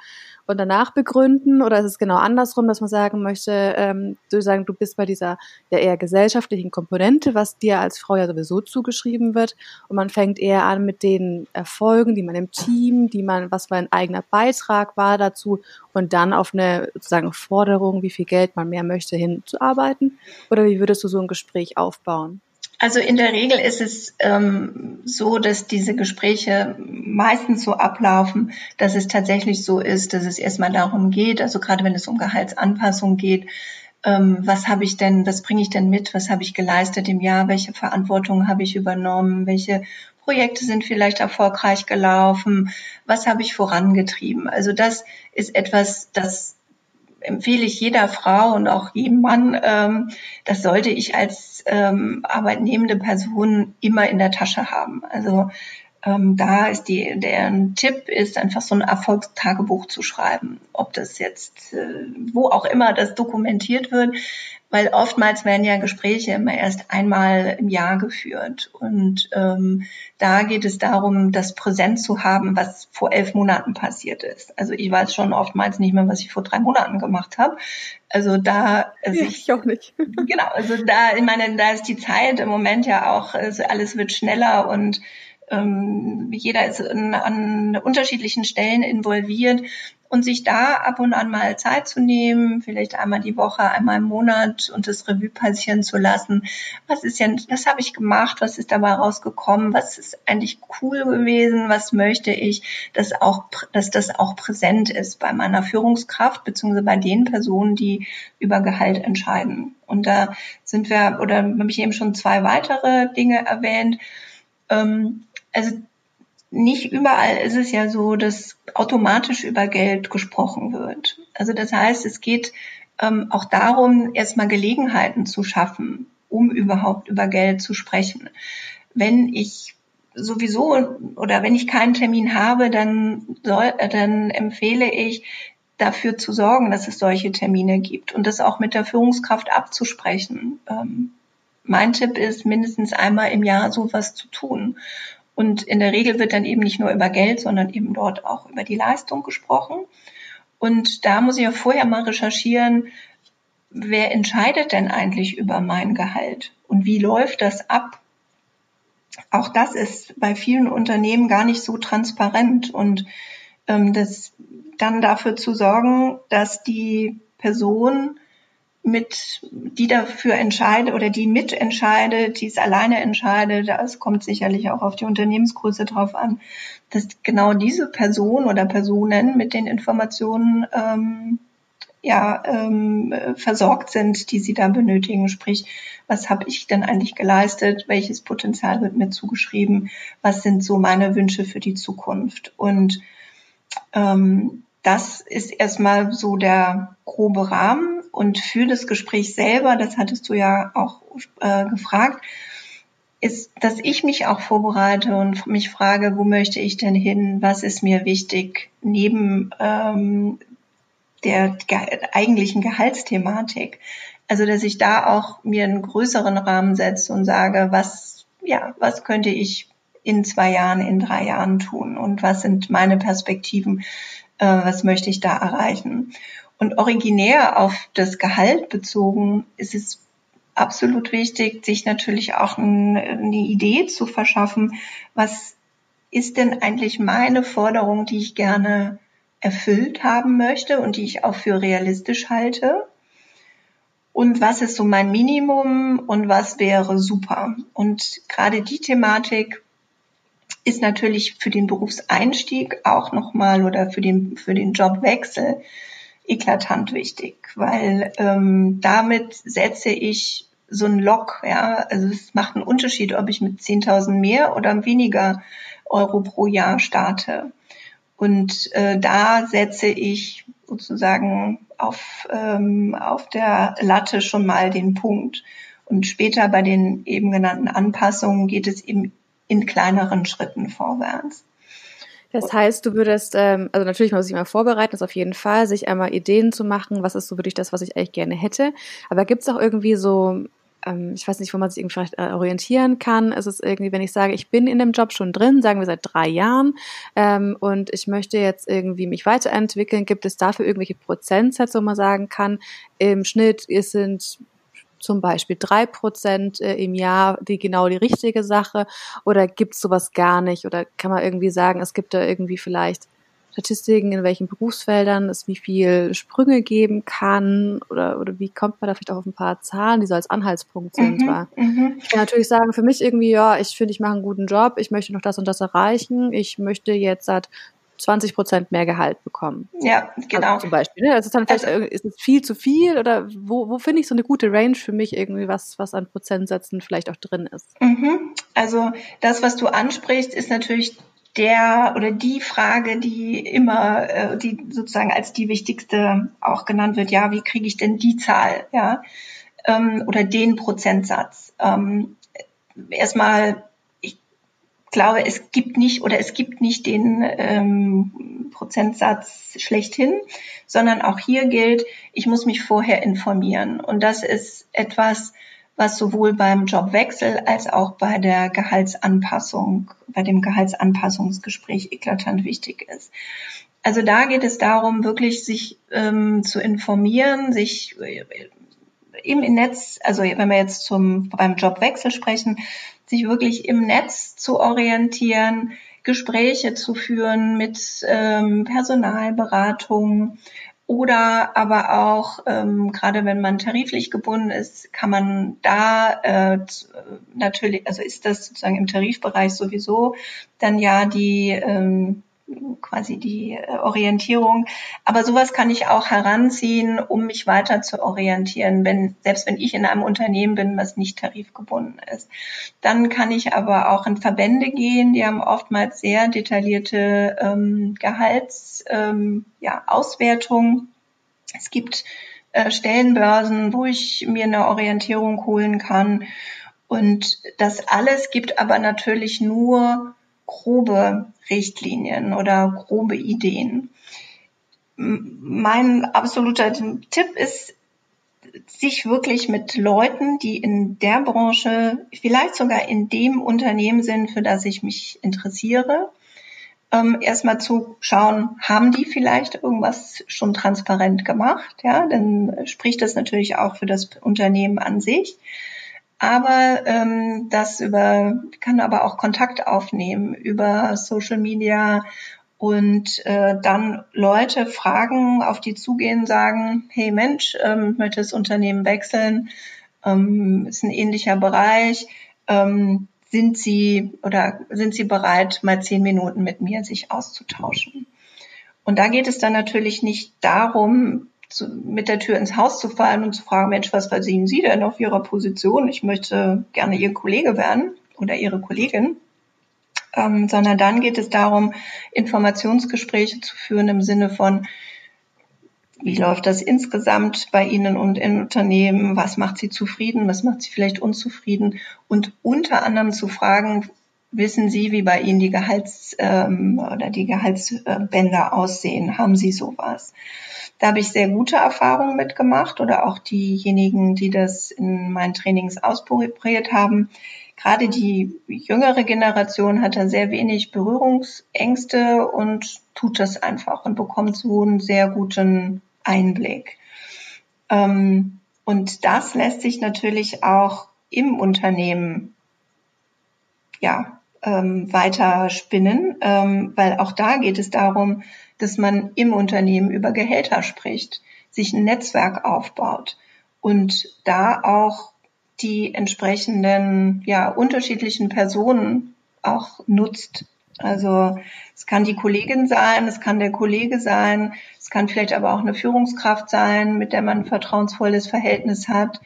und danach begründen? Oder ist es genau andersrum, dass man sagen möchte, ähm, du sagen, du bist bei dieser ja eher gesellschaftlichen Komponente, was dir als Frau ja sowieso zugeschrieben wird, und man fängt eher an mit den Erfolgen, die man im Team, die man, was mein eigener Beitrag war dazu, und dann auf eine sozusagen Forderung, wie viel Geld man mehr möchte, hinzuarbeiten? Oder wie würdest du so ein Gespräch aufbauen? Also in der Regel ist es ähm, so, dass diese Gespräche meistens so ablaufen, dass es tatsächlich so ist, dass es erstmal darum geht, also gerade wenn es um Gehaltsanpassung geht, ähm, was habe ich denn, was bringe ich denn mit, was habe ich geleistet im Jahr, welche Verantwortung habe ich übernommen, welche Projekte sind vielleicht erfolgreich gelaufen, was habe ich vorangetrieben. Also das ist etwas, das empfehle ich jeder Frau und auch jedem Mann, ähm, das sollte ich als ähm, arbeitnehmende Person immer in der Tasche haben. Also ähm, da ist die, der Tipp ist einfach so ein Erfolgstagebuch zu schreiben. Ob das jetzt, äh, wo auch immer das dokumentiert wird, weil oftmals werden ja Gespräche immer erst einmal im Jahr geführt. Und ähm, da geht es darum, das präsent zu haben, was vor elf Monaten passiert ist. Also ich weiß schon oftmals nicht mehr, was ich vor drei Monaten gemacht habe. Also da also ja, ich, auch nicht. genau, also da, ich meine, da ist die Zeit im Moment ja auch, also alles wird schneller und ähm, jeder ist in, an unterschiedlichen Stellen involviert und sich da ab und an mal Zeit zu nehmen, vielleicht einmal die Woche, einmal im Monat und das Revue passieren zu lassen. Was ist denn, was habe ich gemacht? Was ist dabei rausgekommen? Was ist eigentlich cool gewesen? Was möchte ich, dass auch, dass das auch präsent ist bei meiner Führungskraft beziehungsweise bei den Personen, die über Gehalt entscheiden. Und da sind wir, oder habe ich eben schon zwei weitere Dinge erwähnt. Ähm, also nicht überall ist es ja so, dass automatisch über Geld gesprochen wird. Also das heißt, es geht ähm, auch darum, erstmal Gelegenheiten zu schaffen, um überhaupt über Geld zu sprechen. Wenn ich sowieso oder wenn ich keinen Termin habe, dann soll, dann empfehle ich, dafür zu sorgen, dass es solche Termine gibt und das auch mit der Führungskraft abzusprechen. Ähm, mein Tipp ist, mindestens einmal im Jahr sowas zu tun. Und in der Regel wird dann eben nicht nur über Geld, sondern eben dort auch über die Leistung gesprochen. Und da muss ich ja vorher mal recherchieren, wer entscheidet denn eigentlich über mein Gehalt und wie läuft das ab? Auch das ist bei vielen Unternehmen gar nicht so transparent und ähm, das dann dafür zu sorgen, dass die Person mit, die dafür entscheidet oder die mitentscheidet, die es alleine entscheidet, das kommt sicherlich auch auf die Unternehmensgröße drauf an, dass genau diese Person oder Personen mit den Informationen ähm, ja, ähm, versorgt sind, die sie da benötigen. Sprich, was habe ich denn eigentlich geleistet? Welches Potenzial wird mir zugeschrieben? Was sind so meine Wünsche für die Zukunft? Und ähm, das ist erstmal so der grobe Rahmen. Und für das Gespräch selber, das hattest du ja auch äh, gefragt, ist, dass ich mich auch vorbereite und mich frage, wo möchte ich denn hin? Was ist mir wichtig neben ähm, der ge eigentlichen Gehaltsthematik? Also, dass ich da auch mir einen größeren Rahmen setze und sage, was, ja, was könnte ich in zwei Jahren, in drei Jahren tun und was sind meine Perspektiven, äh, was möchte ich da erreichen? Und originär auf das Gehalt bezogen ist es absolut wichtig, sich natürlich auch eine Idee zu verschaffen, was ist denn eigentlich meine Forderung, die ich gerne erfüllt haben möchte und die ich auch für realistisch halte. Und was ist so mein Minimum und was wäre super? Und gerade die Thematik ist natürlich für den Berufseinstieg auch nochmal oder für den, für den Jobwechsel eklatant wichtig, weil ähm, damit setze ich so ein Lock, ja, also es macht einen Unterschied, ob ich mit 10.000 mehr oder weniger Euro pro Jahr starte. Und äh, da setze ich sozusagen auf, ähm, auf der Latte schon mal den Punkt. Und später bei den eben genannten Anpassungen geht es eben in kleineren Schritten vorwärts. Das heißt, du würdest, ähm, also natürlich muss ich mal vorbereiten, das auf jeden Fall, sich einmal Ideen zu machen, was ist so wirklich das, was ich eigentlich gerne hätte. Aber gibt es auch irgendwie so, ähm, ich weiß nicht, wo man sich irgendwie vielleicht äh, orientieren kann. Es ist irgendwie, wenn ich sage, ich bin in dem Job schon drin, sagen wir seit drei Jahren, ähm, und ich möchte jetzt irgendwie mich weiterentwickeln, gibt es dafür irgendwelche Prozentsätze, wo man sagen kann, im Schnitt es sind zum Beispiel drei Prozent äh, im Jahr die genau die richtige Sache oder gibt es sowas gar nicht oder kann man irgendwie sagen, es gibt da irgendwie vielleicht Statistiken, in welchen Berufsfeldern es wie viel Sprünge geben kann oder, oder wie kommt man da vielleicht auch auf ein paar Zahlen, die so als Anhaltspunkt sind. Mhm, mhm. ich kann natürlich sagen, für mich irgendwie, ja, ich finde, ich mache einen guten Job, ich möchte noch das und das erreichen, ich möchte jetzt seit 20 Prozent mehr Gehalt bekommen. Ja, genau. Also zum Beispiel. Ne? Also ist dann vielleicht also, ist es viel zu viel oder wo, wo finde ich so eine gute Range für mich irgendwie, was, was an Prozentsätzen vielleicht auch drin ist? Mhm. Also das, was du ansprichst, ist natürlich der oder die Frage, die immer, äh, die sozusagen als die wichtigste auch genannt wird. Ja, wie kriege ich denn die Zahl? Ja, ähm, oder den Prozentsatz. Ähm, erstmal glaube, es gibt nicht oder es gibt nicht den ähm, Prozentsatz schlechthin, sondern auch hier gilt, ich muss mich vorher informieren. Und das ist etwas, was sowohl beim Jobwechsel als auch bei der Gehaltsanpassung, bei dem Gehaltsanpassungsgespräch eklatant wichtig ist. Also da geht es darum, wirklich sich ähm, zu informieren, sich äh, im Netz, also wenn wir jetzt zum, beim Jobwechsel sprechen, sich wirklich im Netz zu orientieren. Gespräche zu führen mit ähm, Personalberatung oder aber auch, ähm, gerade wenn man tariflich gebunden ist, kann man da äh, natürlich, also ist das sozusagen im Tarifbereich sowieso dann ja die ähm, quasi die äh, Orientierung. Aber sowas kann ich auch heranziehen, um mich weiter zu orientieren, wenn, selbst wenn ich in einem Unternehmen bin, was nicht tarifgebunden ist. Dann kann ich aber auch in Verbände gehen, die haben oftmals sehr detaillierte ähm, Gehaltsauswertungen. Ähm, ja, Auswertungen. es gibt äh, Stellenbörsen, wo ich mir eine Orientierung holen kann. Und das alles gibt aber natürlich nur grobe Richtlinien oder grobe Ideen. Mein absoluter Tipp ist, sich wirklich mit Leuten, die in der Branche, vielleicht sogar in dem Unternehmen sind, für das ich mich interessiere, ähm, erstmal zu schauen, haben die vielleicht irgendwas schon transparent gemacht? Ja, dann spricht das natürlich auch für das Unternehmen an sich aber ähm, das über kann aber auch Kontakt aufnehmen über Social Media und äh, dann Leute fragen, auf die zugehen, sagen, hey Mensch, ähm, möchte das Unternehmen wechseln, ähm, ist ein ähnlicher Bereich, ähm, sind Sie oder sind Sie bereit, mal zehn Minuten mit mir sich auszutauschen? Und da geht es dann natürlich nicht darum, zu, mit der Tür ins Haus zu fallen und zu fragen, Mensch, was verdienen Sie denn auf Ihrer Position? Ich möchte gerne Ihr Kollege werden oder Ihre Kollegin. Ähm, sondern dann geht es darum, Informationsgespräche zu führen im Sinne von, wie läuft das insgesamt bei Ihnen und in Unternehmen? Was macht Sie zufrieden? Was macht Sie vielleicht unzufrieden? Und unter anderem zu fragen, wissen Sie, wie bei Ihnen die Gehalts- ähm, oder die Gehaltsbänder aussehen? Haben Sie sowas? Da habe ich sehr gute Erfahrungen mitgemacht oder auch diejenigen, die das in meinen Trainings ausprobiert haben. Gerade die jüngere Generation hat da sehr wenig Berührungsängste und tut das einfach und bekommt so einen sehr guten Einblick. Ähm, und das lässt sich natürlich auch im Unternehmen ja, ähm, weiter spinnen, ähm, weil auch da geht es darum, dass man im Unternehmen über Gehälter spricht, sich ein Netzwerk aufbaut und da auch die entsprechenden ja unterschiedlichen Personen auch nutzt. Also es kann die Kollegin sein, es kann der Kollege sein, es kann vielleicht aber auch eine Führungskraft sein, mit der man ein vertrauensvolles Verhältnis hat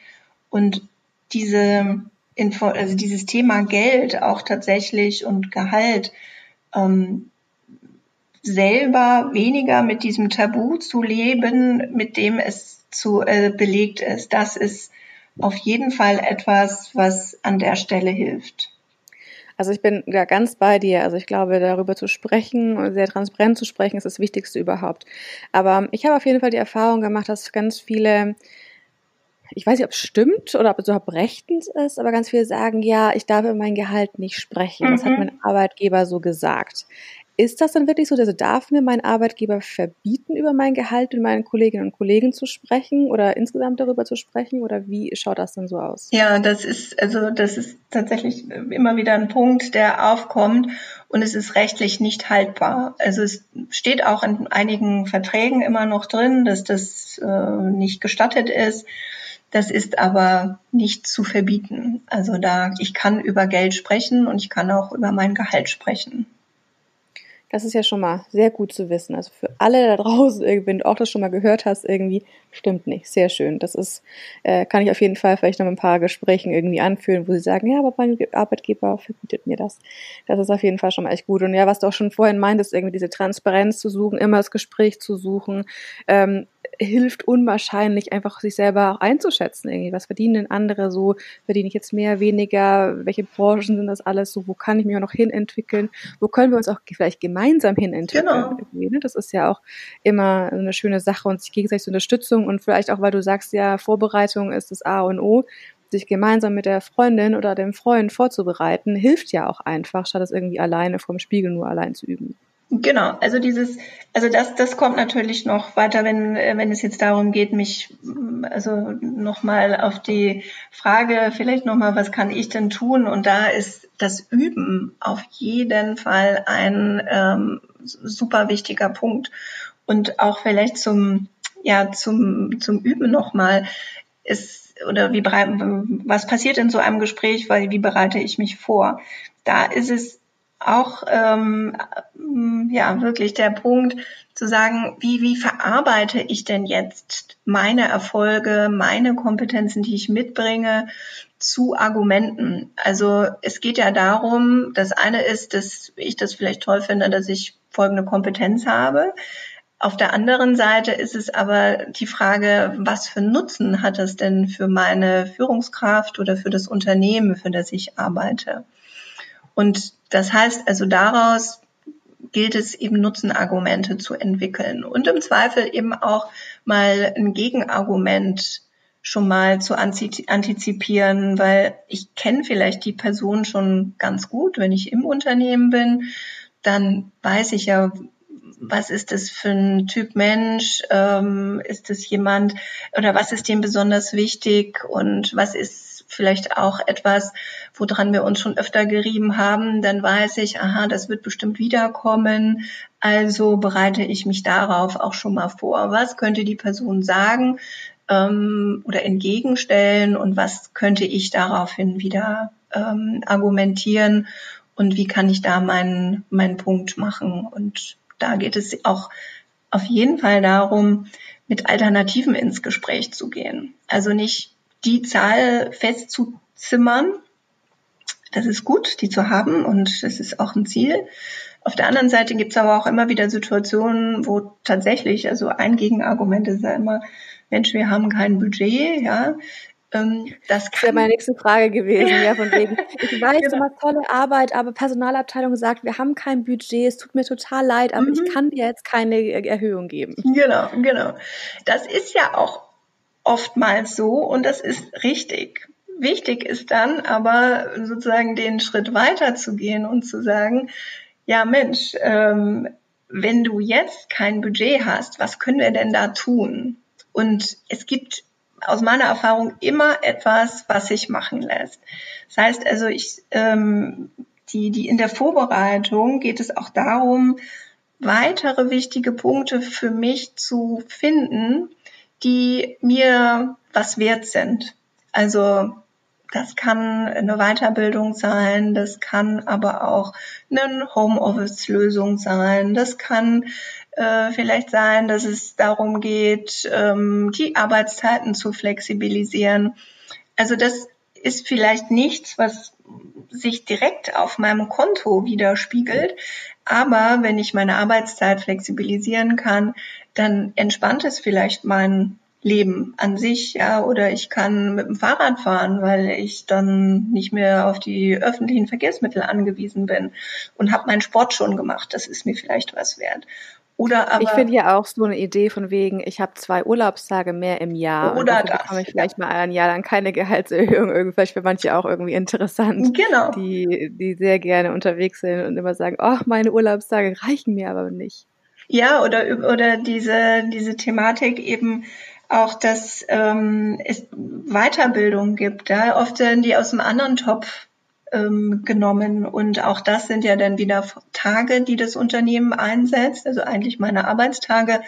und diese Info, also dieses Thema Geld auch tatsächlich und Gehalt ähm, selber weniger mit diesem Tabu zu leben, mit dem es zu äh, belegt ist. Das ist auf jeden Fall etwas, was an der Stelle hilft. Also ich bin da ganz bei dir. Also ich glaube, darüber zu sprechen, sehr transparent zu sprechen, ist das Wichtigste überhaupt. Aber ich habe auf jeden Fall die Erfahrung gemacht, dass ganz viele ich weiß nicht, ob es stimmt oder ob es überhaupt rechtens ist, aber ganz viele sagen, ja, ich darf über mein Gehalt nicht sprechen. Mhm. Das hat mhm. mein Arbeitgeber so gesagt. Ist das dann wirklich so, dass darf mir mein Arbeitgeber verbieten, über mein Gehalt mit meinen Kolleginnen und Kollegen zu sprechen oder insgesamt darüber zu sprechen? Oder wie schaut das denn so aus? Ja, das ist, also, das ist tatsächlich immer wieder ein Punkt, der aufkommt und es ist rechtlich nicht haltbar. Also es steht auch in einigen Verträgen immer noch drin, dass das äh, nicht gestattet ist. Das ist aber nicht zu verbieten. Also da, ich kann über Geld sprechen und ich kann auch über mein Gehalt sprechen. Das ist ja schon mal sehr gut zu wissen. Also für alle da draußen, wenn du auch das schon mal gehört hast, irgendwie stimmt nicht. Sehr schön. Das ist, äh, kann ich auf jeden Fall vielleicht noch ein paar Gesprächen irgendwie anführen, wo sie sagen, ja, aber mein Arbeitgeber verbietet mir das. Das ist auf jeden Fall schon mal echt gut. Und ja, was du auch schon vorhin meintest, irgendwie diese Transparenz zu suchen, immer das Gespräch zu suchen, ähm, hilft unwahrscheinlich, einfach sich selber auch einzuschätzen. Irgendwie, was verdienen denn andere so? Verdiene ich jetzt mehr, weniger? Welche Branchen sind das alles so? Wo kann ich mich auch noch hinentwickeln? Wo können wir uns auch vielleicht gemeinsam hinentwickeln? Genau. Ne? Das ist ja auch immer eine schöne Sache und sich gegenseitig Unterstützung und vielleicht auch, weil du sagst, ja, Vorbereitung ist das A und O sich gemeinsam mit der Freundin oder dem Freund vorzubereiten, hilft ja auch einfach, statt es irgendwie alleine vom Spiegel nur allein zu üben. Genau, also dieses, also das, das kommt natürlich noch weiter, wenn, wenn es jetzt darum geht, mich, also nochmal auf die Frage, vielleicht nochmal, was kann ich denn tun? Und da ist das Üben auf jeden Fall ein ähm, super wichtiger Punkt. Und auch vielleicht zum, ja, zum, zum Üben nochmal ist, oder wie was passiert in so einem Gespräch, weil wie bereite ich mich vor? Da ist es auch ähm, ja wirklich der Punkt zu sagen, wie wie verarbeite ich denn jetzt meine Erfolge, meine Kompetenzen, die ich mitbringe, zu Argumenten. Also es geht ja darum, das eine ist, dass ich das vielleicht toll finde, dass ich folgende Kompetenz habe. Auf der anderen Seite ist es aber die Frage, was für Nutzen hat es denn für meine Führungskraft oder für das Unternehmen, für das ich arbeite? Und das heißt also daraus gilt es eben Nutzenargumente zu entwickeln und im Zweifel eben auch mal ein Gegenargument schon mal zu antizipieren, weil ich kenne vielleicht die Person schon ganz gut, wenn ich im Unternehmen bin, dann weiß ich ja, was ist das für ein Typ Mensch? Ähm, ist es jemand oder was ist dem besonders wichtig und was ist vielleicht auch etwas, woran wir uns schon öfter gerieben haben, dann weiß ich, aha, das wird bestimmt wiederkommen. Also bereite ich mich darauf auch schon mal vor. Was könnte die Person sagen ähm, oder entgegenstellen und was könnte ich daraufhin wieder ähm, argumentieren und wie kann ich da meinen, meinen Punkt machen? Und da geht es auch auf jeden Fall darum, mit Alternativen ins Gespräch zu gehen. Also nicht die Zahl festzuzimmern. Das ist gut, die zu haben und das ist auch ein Ziel. Auf der anderen Seite gibt es aber auch immer wieder Situationen, wo tatsächlich, also ein Gegenargument ist ja immer, Mensch, wir haben kein Budget, ja. Ähm, das, das wäre meine nächste Frage gewesen, ja, von wegen. Ich weiß, genau. du machst tolle Arbeit, aber Personalabteilung sagt, wir haben kein Budget, es tut mir total leid, aber mhm. ich kann dir jetzt keine Erhöhung geben. Genau, genau. Das ist ja auch oftmals so und das ist richtig. Wichtig ist dann aber sozusagen den Schritt weiter zu gehen und zu sagen, ja Mensch, ähm, wenn du jetzt kein Budget hast, was können wir denn da tun? Und es gibt aus meiner Erfahrung immer etwas, was sich machen lässt. Das heißt also, ich, ähm, die, die in der Vorbereitung geht es auch darum, weitere wichtige Punkte für mich zu finden, die mir was wert sind. Also das kann eine Weiterbildung sein, das kann aber auch eine Homeoffice-Lösung sein, das kann äh, vielleicht sein, dass es darum geht, ähm, die Arbeitszeiten zu flexibilisieren. Also das ist vielleicht nichts, was sich direkt auf meinem Konto widerspiegelt. Aber wenn ich meine Arbeitszeit flexibilisieren kann, dann entspannt es vielleicht mein Leben an sich, ja, oder ich kann mit dem Fahrrad fahren, weil ich dann nicht mehr auf die öffentlichen Verkehrsmittel angewiesen bin und habe meinen Sport schon gemacht. Das ist mir vielleicht was wert. Oder aber, ich finde ja auch so eine Idee von wegen, ich habe zwei Urlaubstage mehr im Jahr oder und bekomme ich vielleicht mal ein Jahr lang keine Gehaltserhöhung. Irgendwie vielleicht für manche auch irgendwie interessant, genau. die, die sehr gerne unterwegs sind und immer sagen, ach, meine Urlaubstage reichen mir aber nicht. Ja, oder, oder diese, diese Thematik eben auch, dass ähm, es Weiterbildung gibt. Ja? Oft werden die aus einem anderen Topf ähm, genommen. Und auch das sind ja dann wieder Tage, die das Unternehmen einsetzt, also eigentlich meine Arbeitstage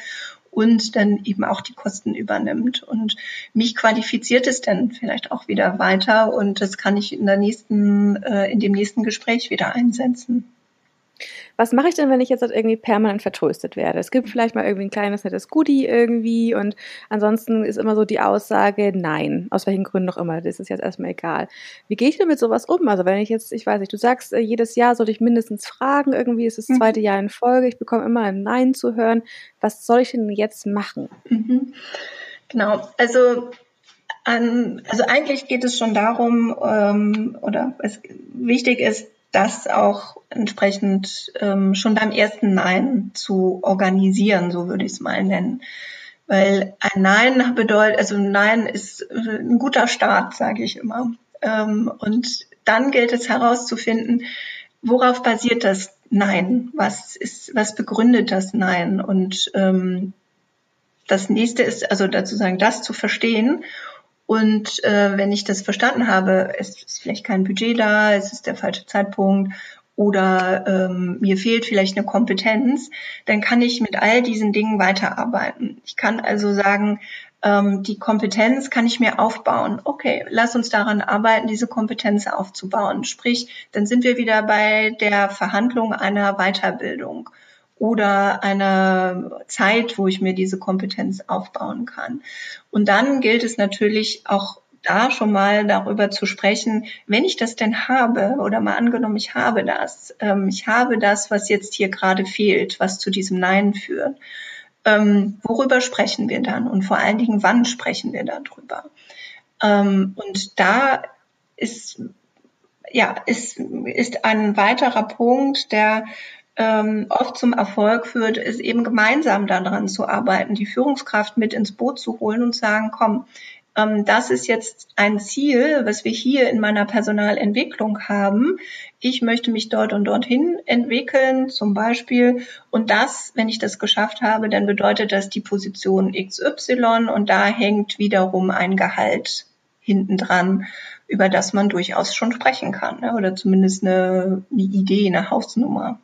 und dann eben auch die Kosten übernimmt. Und mich qualifiziert es dann vielleicht auch wieder weiter und das kann ich in der nächsten, äh, in dem nächsten Gespräch wieder einsetzen was mache ich denn, wenn ich jetzt halt irgendwie permanent vertröstet werde? Es gibt vielleicht mal irgendwie ein kleines nettes Goodie irgendwie und ansonsten ist immer so die Aussage, nein, aus welchen Gründen noch immer, das ist jetzt erstmal egal. Wie gehe ich denn mit sowas um? Also wenn ich jetzt, ich weiß nicht, du sagst, äh, jedes Jahr sollte ich mindestens fragen, irgendwie ist das mhm. zweite Jahr in Folge, ich bekomme immer ein Nein zu hören. Was soll ich denn jetzt machen? Mhm. Genau, also an, also eigentlich geht es schon darum, ähm, oder es wichtig ist, das auch entsprechend ähm, schon beim ersten Nein zu organisieren, so würde ich es mal nennen. Weil ein Nein bedeutet, also ein Nein ist ein guter Start, sage ich immer. Ähm, und dann gilt es herauszufinden, worauf basiert das Nein? Was ist, was begründet das Nein? Und ähm, das nächste ist also dazu sagen, das zu verstehen. Und äh, wenn ich das verstanden habe, es ist vielleicht kein Budget da, es ist der falsche Zeitpunkt oder ähm, mir fehlt vielleicht eine Kompetenz, dann kann ich mit all diesen Dingen weiterarbeiten. Ich kann also sagen, ähm, die Kompetenz kann ich mir aufbauen. Okay, lass uns daran arbeiten, diese Kompetenz aufzubauen. Sprich, dann sind wir wieder bei der Verhandlung einer Weiterbildung oder einer Zeit, wo ich mir diese Kompetenz aufbauen kann. Und dann gilt es natürlich auch da schon mal darüber zu sprechen, wenn ich das denn habe oder mal angenommen, ich habe das, ähm, ich habe das, was jetzt hier gerade fehlt, was zu diesem Nein führt. Ähm, worüber sprechen wir dann und vor allen Dingen, wann sprechen wir darüber? Ähm, und da ist ja ist ist ein weiterer Punkt, der ähm, oft zum Erfolg führt, ist eben gemeinsam daran zu arbeiten, die Führungskraft mit ins Boot zu holen und sagen, komm, ähm, das ist jetzt ein Ziel, was wir hier in meiner Personalentwicklung haben. Ich möchte mich dort und dorthin entwickeln, zum Beispiel. Und das, wenn ich das geschafft habe, dann bedeutet das die Position XY und da hängt wiederum ein Gehalt hinten dran, über das man durchaus schon sprechen kann, ne? oder zumindest eine, eine Idee, eine Hausnummer.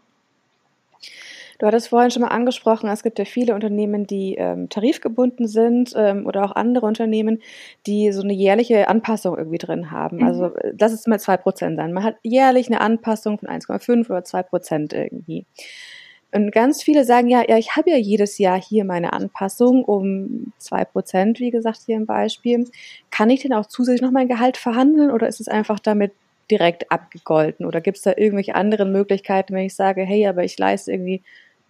Du hattest vorhin schon mal angesprochen, es gibt ja viele Unternehmen, die ähm, tarifgebunden sind ähm, oder auch andere Unternehmen, die so eine jährliche Anpassung irgendwie drin haben. Also, mhm. Also lass es mal zwei Prozent sein. Man hat jährlich eine Anpassung von 1,5 oder zwei Prozent irgendwie. Und ganz viele sagen ja, ja, ich habe ja jedes Jahr hier meine Anpassung um zwei Prozent, wie gesagt hier im Beispiel. Kann ich denn auch zusätzlich noch mein Gehalt verhandeln oder ist es einfach damit direkt abgegolten? Oder gibt es da irgendwelche anderen Möglichkeiten, wenn ich sage, hey, aber ich leiste irgendwie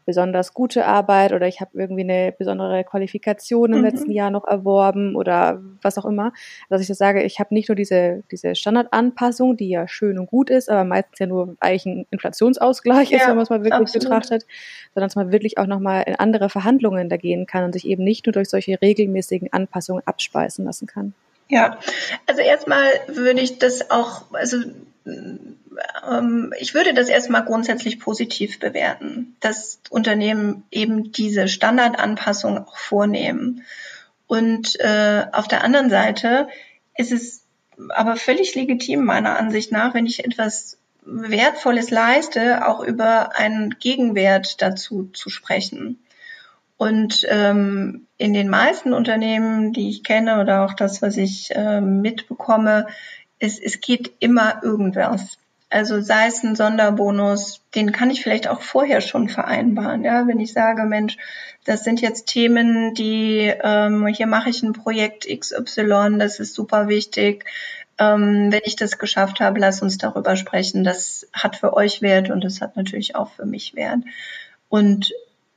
besonders gute Arbeit oder ich habe irgendwie eine besondere Qualifikation im mhm. letzten Jahr noch erworben oder was auch immer. Dass ich das sage, ich habe nicht nur diese, diese Standardanpassung, die ja schön und gut ist, aber meistens ja nur eigentlich ein Inflationsausgleich ja, ist, wenn man es mal wirklich absolut. betrachtet, sondern dass man wirklich auch nochmal in andere Verhandlungen da gehen kann und sich eben nicht nur durch solche regelmäßigen Anpassungen abspeisen lassen kann. Ja, also erstmal würde ich das auch, also ich würde das erstmal grundsätzlich positiv bewerten, dass Unternehmen eben diese Standardanpassung auch vornehmen. Und äh, auf der anderen Seite ist es aber völlig legitim meiner Ansicht nach, wenn ich etwas Wertvolles leiste, auch über einen Gegenwert dazu zu sprechen. Und ähm, in den meisten Unternehmen, die ich kenne oder auch das, was ich äh, mitbekomme, es, es geht immer irgendwas. Also sei es ein Sonderbonus, den kann ich vielleicht auch vorher schon vereinbaren. Ja, wenn ich sage, Mensch, das sind jetzt Themen, die ähm, hier mache ich ein Projekt XY, das ist super wichtig. Ähm, wenn ich das geschafft habe, lass uns darüber sprechen. Das hat für euch Wert und das hat natürlich auch für mich Wert. Und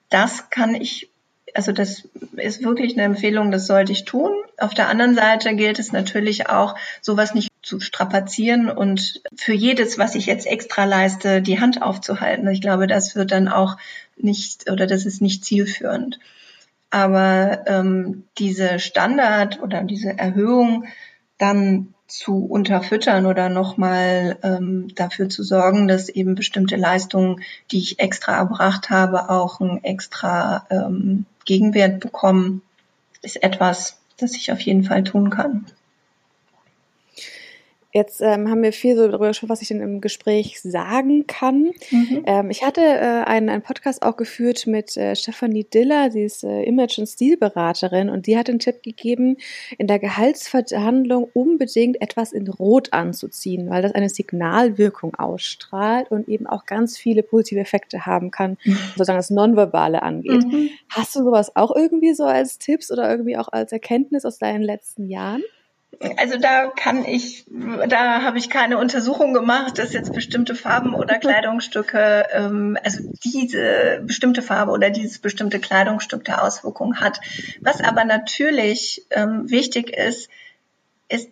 das kann ich also das ist wirklich eine Empfehlung, das sollte ich tun. Auf der anderen Seite gilt es natürlich auch, sowas nicht zu strapazieren und für jedes, was ich jetzt extra leiste, die Hand aufzuhalten. Ich glaube, das wird dann auch nicht oder das ist nicht zielführend. Aber ähm, diese Standard oder diese Erhöhung dann zu unterfüttern oder nochmal ähm, dafür zu sorgen, dass eben bestimmte Leistungen, die ich extra erbracht habe, auch ein extra ähm, Gegenwert bekommen, ist etwas, das ich auf jeden Fall tun kann. Jetzt ähm, haben wir viel so darüber gesprochen, was ich denn im Gespräch sagen kann. Mhm. Ähm, ich hatte äh, einen, einen Podcast auch geführt mit äh, Stefanie Diller, sie ist äh, Image- und Stilberaterin und die hat den Tipp gegeben, in der Gehaltsverhandlung unbedingt etwas in Rot anzuziehen, weil das eine Signalwirkung ausstrahlt und eben auch ganz viele positive Effekte haben kann, mhm. sozusagen das Nonverbale angeht. Mhm. Hast du sowas auch irgendwie so als Tipps oder irgendwie auch als Erkenntnis aus deinen letzten Jahren? Also da kann ich, da habe ich keine Untersuchung gemacht, dass jetzt bestimmte Farben oder Kleidungsstücke, ähm, also diese bestimmte Farbe oder dieses bestimmte Kleidungsstück der Auswirkung hat. Was aber natürlich ähm, wichtig ist, ist,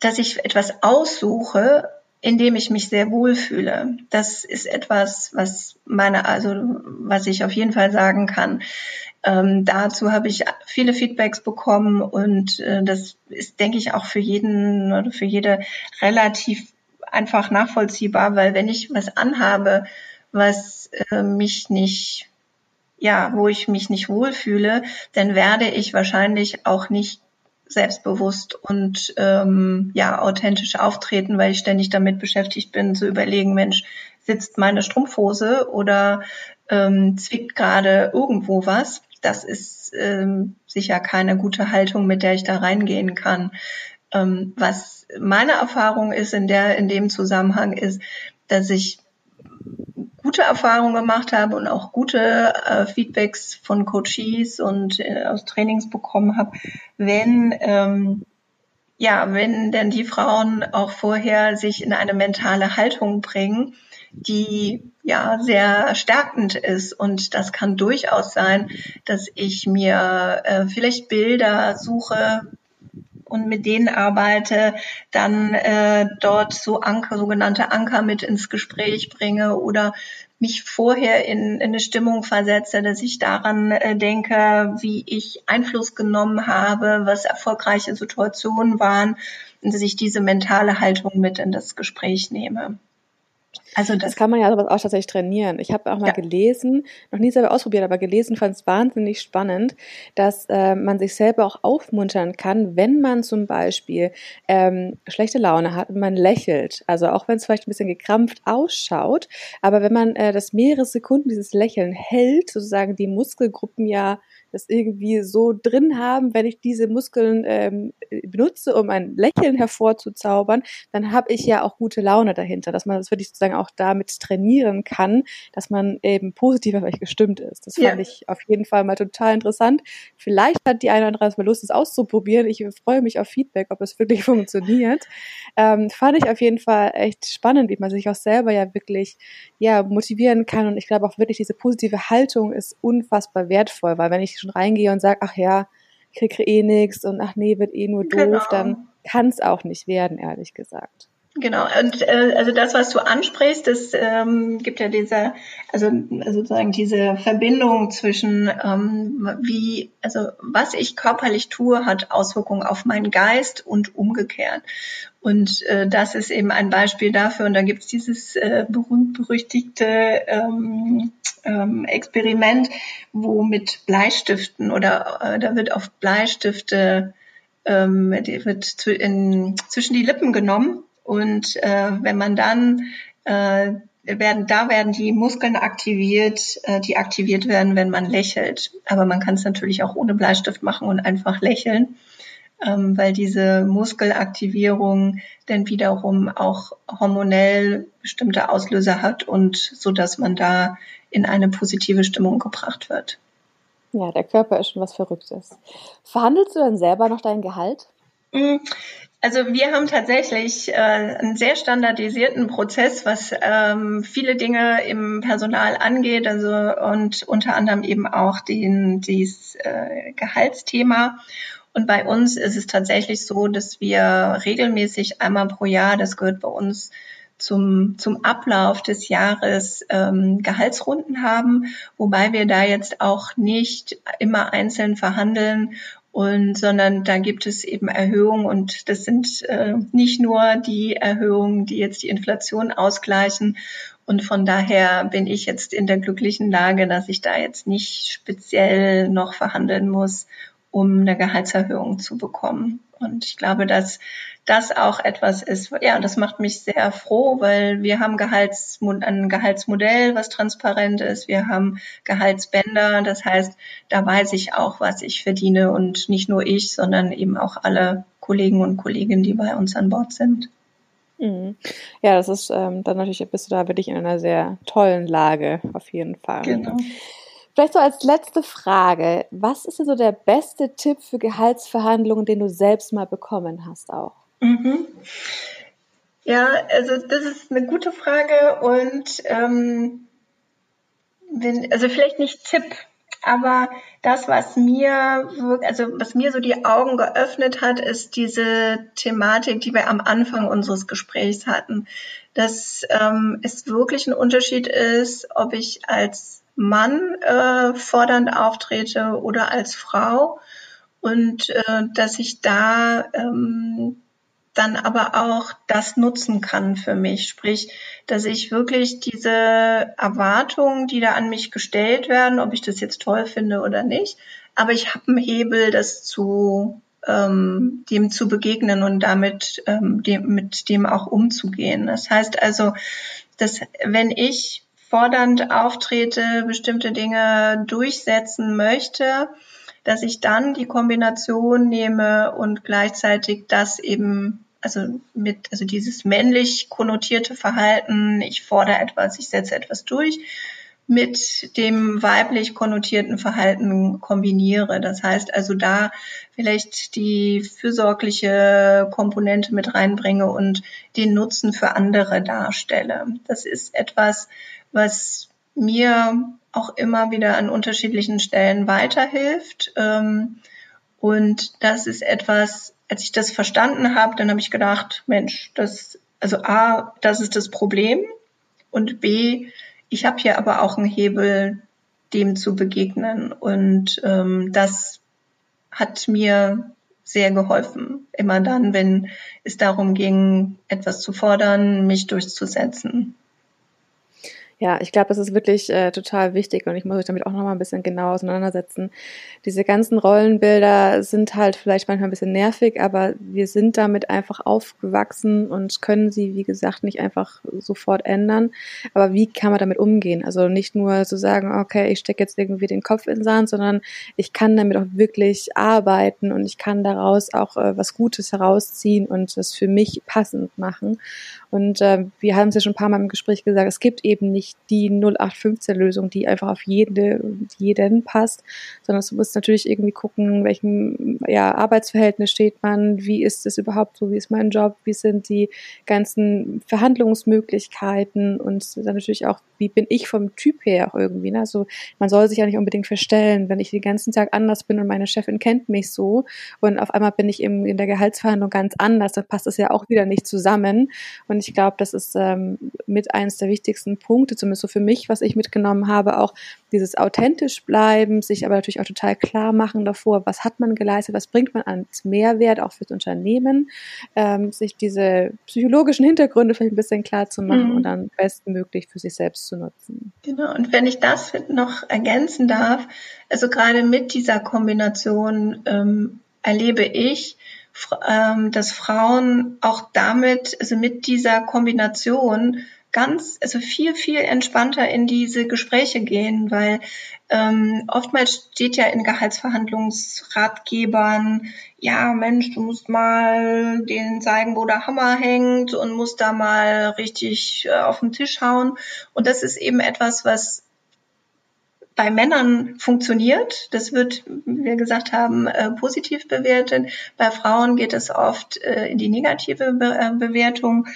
dass ich etwas aussuche, in dem ich mich sehr wohl fühle. Das ist etwas, was meine, also was ich auf jeden Fall sagen kann. Ähm, dazu habe ich viele Feedbacks bekommen und äh, das ist, denke ich, auch für jeden oder für jede relativ einfach nachvollziehbar, weil wenn ich was anhabe, was äh, mich nicht, ja, wo ich mich nicht wohlfühle, dann werde ich wahrscheinlich auch nicht selbstbewusst und ähm, ja authentisch auftreten, weil ich ständig damit beschäftigt bin zu überlegen, Mensch, sitzt meine Strumpfhose oder ähm, zwickt gerade irgendwo was. Das ist ähm, sicher keine gute Haltung, mit der ich da reingehen kann. Ähm, was meine Erfahrung ist in der in dem Zusammenhang ist, dass ich gute Erfahrungen gemacht habe und auch gute äh, Feedbacks von Coaches und äh, aus Trainings bekommen habe, wenn ähm, ja, wenn denn die Frauen auch vorher sich in eine mentale Haltung bringen, die ja sehr stärkend ist. Und das kann durchaus sein, dass ich mir äh, vielleicht Bilder suche, und mit denen arbeite, dann äh, dort so Anker, sogenannte Anker mit ins Gespräch bringe oder mich vorher in, in eine Stimmung versetze, dass ich daran äh, denke, wie ich Einfluss genommen habe, was erfolgreiche Situationen waren und dass ich diese mentale Haltung mit in das Gespräch nehme. Also das, das, kann man ja sowas auch tatsächlich trainieren. Ich habe auch mal ja. gelesen, noch nie selber ausprobiert, aber gelesen, fand es wahnsinnig spannend, dass äh, man sich selber auch aufmuntern kann, wenn man zum Beispiel ähm, schlechte Laune hat und man lächelt. Also auch wenn es vielleicht ein bisschen gekrampft ausschaut, aber wenn man äh, das mehrere Sekunden dieses Lächeln hält, sozusagen die Muskelgruppen ja das irgendwie so drin haben, wenn ich diese Muskeln ähm, benutze, um ein Lächeln hervorzuzaubern, dann habe ich ja auch gute Laune dahinter, dass man das wirklich sozusagen auch damit trainieren kann, dass man eben positiver vielleicht gestimmt ist. Das fand ja. ich auf jeden Fall mal total interessant. Vielleicht hat die eine oder andere mal Lust, es auszuprobieren. Ich freue mich auf Feedback, ob es wirklich funktioniert. Ähm, fand ich auf jeden Fall echt spannend, wie man sich auch selber ja wirklich ja motivieren kann. Und ich glaube auch wirklich diese positive Haltung ist unfassbar wertvoll, weil wenn ich schon reingehe und sage, ach ja, krieg eh nix und ach nee, wird eh nur doof, genau. dann kann es auch nicht werden, ehrlich gesagt. Genau, und äh, also das, was du ansprichst, das ähm, gibt ja diese, also sozusagen diese Verbindung zwischen ähm, wie, also was ich körperlich tue, hat Auswirkungen auf meinen Geist und umgekehrt. Und äh, das ist eben ein Beispiel dafür. Und da gibt es dieses äh, berühmt-berüchtigte ähm, ähm, Experiment, wo mit Bleistiften oder äh, da wird auf Bleistifte ähm, die wird zu, in, zwischen die Lippen genommen und äh, wenn man dann äh, werden, da werden die Muskeln aktiviert, äh, die aktiviert werden, wenn man lächelt. Aber man kann es natürlich auch ohne Bleistift machen und einfach lächeln, ähm, weil diese Muskelaktivierung dann wiederum auch hormonell bestimmte Auslöser hat und so, dass man da in eine positive Stimmung gebracht wird. Ja, der Körper ist schon was Verrücktes. Verhandelst du dann selber noch dein Gehalt? Also wir haben tatsächlich äh, einen sehr standardisierten Prozess, was ähm, viele Dinge im Personal angeht, also und unter anderem eben auch den dieses äh, Gehaltsthema. Und bei uns ist es tatsächlich so, dass wir regelmäßig einmal pro Jahr, das gehört bei uns zum, zum Ablauf des Jahres ähm, Gehaltsrunden haben, wobei wir da jetzt auch nicht immer einzeln verhandeln und sondern da gibt es eben Erhöhungen und das sind äh, nicht nur die Erhöhungen, die jetzt die Inflation ausgleichen. Und von daher bin ich jetzt in der glücklichen Lage, dass ich da jetzt nicht speziell noch verhandeln muss, um eine Gehaltserhöhung zu bekommen. Und ich glaube, dass das auch etwas ist, ja, das macht mich sehr froh, weil wir haben Gehalts, ein Gehaltsmodell, was transparent ist. Wir haben Gehaltsbänder. Das heißt, da weiß ich auch, was ich verdiene und nicht nur ich, sondern eben auch alle Kollegen und Kolleginnen, die bei uns an Bord sind. Mhm. Ja, das ist ähm, dann natürlich bist du da wirklich in einer sehr tollen Lage, auf jeden Fall. Genau. Vielleicht so als letzte Frage, was ist denn so der beste Tipp für Gehaltsverhandlungen, den du selbst mal bekommen hast auch? Mhm. Ja, also das ist eine gute Frage und ähm, wenn, also vielleicht nicht Tipp, aber das, was mir, also was mir so die Augen geöffnet hat, ist diese Thematik, die wir am Anfang unseres Gesprächs hatten, dass ähm, es wirklich ein Unterschied ist, ob ich als Mann äh, fordernd auftrete oder als Frau und äh, dass ich da ähm, dann aber auch das nutzen kann für mich. Sprich, dass ich wirklich diese Erwartungen, die da an mich gestellt werden, ob ich das jetzt toll finde oder nicht, aber ich habe einen Hebel, das zu ähm, dem zu begegnen und damit ähm, dem, mit dem auch umzugehen. Das heißt also, dass wenn ich fordernd auftrete, bestimmte Dinge durchsetzen möchte, dass ich dann die Kombination nehme und gleichzeitig das eben, also mit, also dieses männlich konnotierte Verhalten, ich fordere etwas, ich setze etwas durch, mit dem weiblich konnotierten Verhalten kombiniere. Das heißt also da vielleicht die fürsorgliche Komponente mit reinbringe und den Nutzen für andere darstelle. Das ist etwas, was mir auch immer wieder an unterschiedlichen Stellen weiterhilft. Ähm, und das ist etwas, als ich das verstanden habe, dann habe ich gedacht, Mensch, das, also A, das ist das Problem und B, ich habe hier aber auch einen Hebel, dem zu begegnen. Und ähm, das hat mir sehr geholfen. Immer dann, wenn es darum ging, etwas zu fordern, mich durchzusetzen. Ja, ich glaube, das ist wirklich äh, total wichtig und ich muss mich damit auch noch mal ein bisschen genauer auseinandersetzen. Diese ganzen Rollenbilder sind halt vielleicht manchmal ein bisschen nervig, aber wir sind damit einfach aufgewachsen und können sie, wie gesagt, nicht einfach sofort ändern. Aber wie kann man damit umgehen? Also nicht nur zu sagen, okay, ich stecke jetzt irgendwie den Kopf in den Sand, sondern ich kann damit auch wirklich arbeiten und ich kann daraus auch äh, was Gutes herausziehen und das für mich passend machen. Und äh, wir haben es ja schon ein paar Mal im Gespräch gesagt, es gibt eben nicht die 0815-Lösung, die einfach auf jede, jeden passt, sondern du musst natürlich irgendwie gucken, welchem ja, Arbeitsverhältnis steht man, wie ist es überhaupt so, wie ist mein Job, wie sind die ganzen Verhandlungsmöglichkeiten und dann natürlich auch, wie bin ich vom Typ her auch irgendwie. Ne? Also man soll sich ja nicht unbedingt verstellen, wenn ich den ganzen Tag anders bin und meine Chefin kennt mich so und auf einmal bin ich eben in der Gehaltsverhandlung ganz anders, dann passt das ja auch wieder nicht zusammen. Und ich glaube, das ist ähm, mit eines der wichtigsten Punkte, zumindest so für mich, was ich mitgenommen habe, auch dieses authentisch bleiben, sich aber natürlich auch total klar machen davor, was hat man geleistet, was bringt man als Mehrwert auch fürs Unternehmen, ähm, sich diese psychologischen Hintergründe vielleicht ein bisschen klar zu machen mhm. und dann bestmöglich für sich selbst zu nutzen. Genau, und wenn ich das noch ergänzen darf, also gerade mit dieser Kombination ähm, erlebe ich, ähm, dass Frauen auch damit, also mit dieser Kombination ganz, also viel, viel entspannter in diese Gespräche gehen, weil ähm, oftmals steht ja in Gehaltsverhandlungsratgebern, ja Mensch, du musst mal den zeigen, wo der Hammer hängt und musst da mal richtig äh, auf den Tisch hauen. Und das ist eben etwas, was bei Männern funktioniert. Das wird, wie wir gesagt haben, äh, positiv bewertet. Bei Frauen geht es oft äh, in die negative Be äh, Bewertung.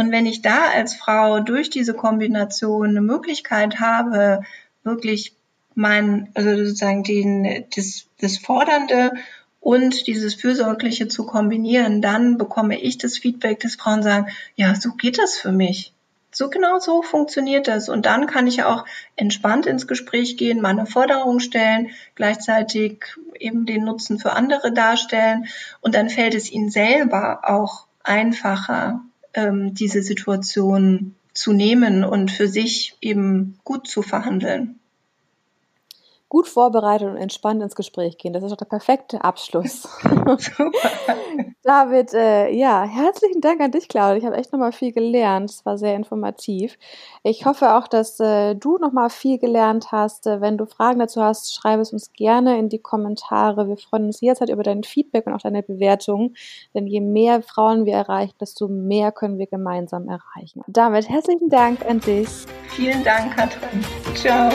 Und wenn ich da als Frau durch diese Kombination eine Möglichkeit habe, wirklich mein, also sozusagen den, das, das Fordernde und dieses Fürsorgliche zu kombinieren, dann bekomme ich das Feedback, dass Frauen sagen, ja, so geht das für mich. So genau so funktioniert das. Und dann kann ich auch entspannt ins Gespräch gehen, meine Forderung stellen, gleichzeitig eben den Nutzen für andere darstellen. Und dann fällt es ihnen selber auch einfacher, ähm, diese Situation zu nehmen und für sich eben gut zu verhandeln gut vorbereitet und entspannt ins Gespräch gehen. Das ist doch der perfekte Abschluss. David, äh, ja, herzlichen Dank an dich, Claudia. Ich habe echt nochmal viel gelernt. Es war sehr informativ. Ich hoffe auch, dass äh, du nochmal viel gelernt hast. Äh, wenn du Fragen dazu hast, schreibe es uns gerne in die Kommentare. Wir freuen uns jederzeit über dein Feedback und auch deine Bewertung. Denn je mehr Frauen wir erreichen, desto mehr können wir gemeinsam erreichen. Damit herzlichen Dank an dich. Vielen Dank, Katrin. Ciao.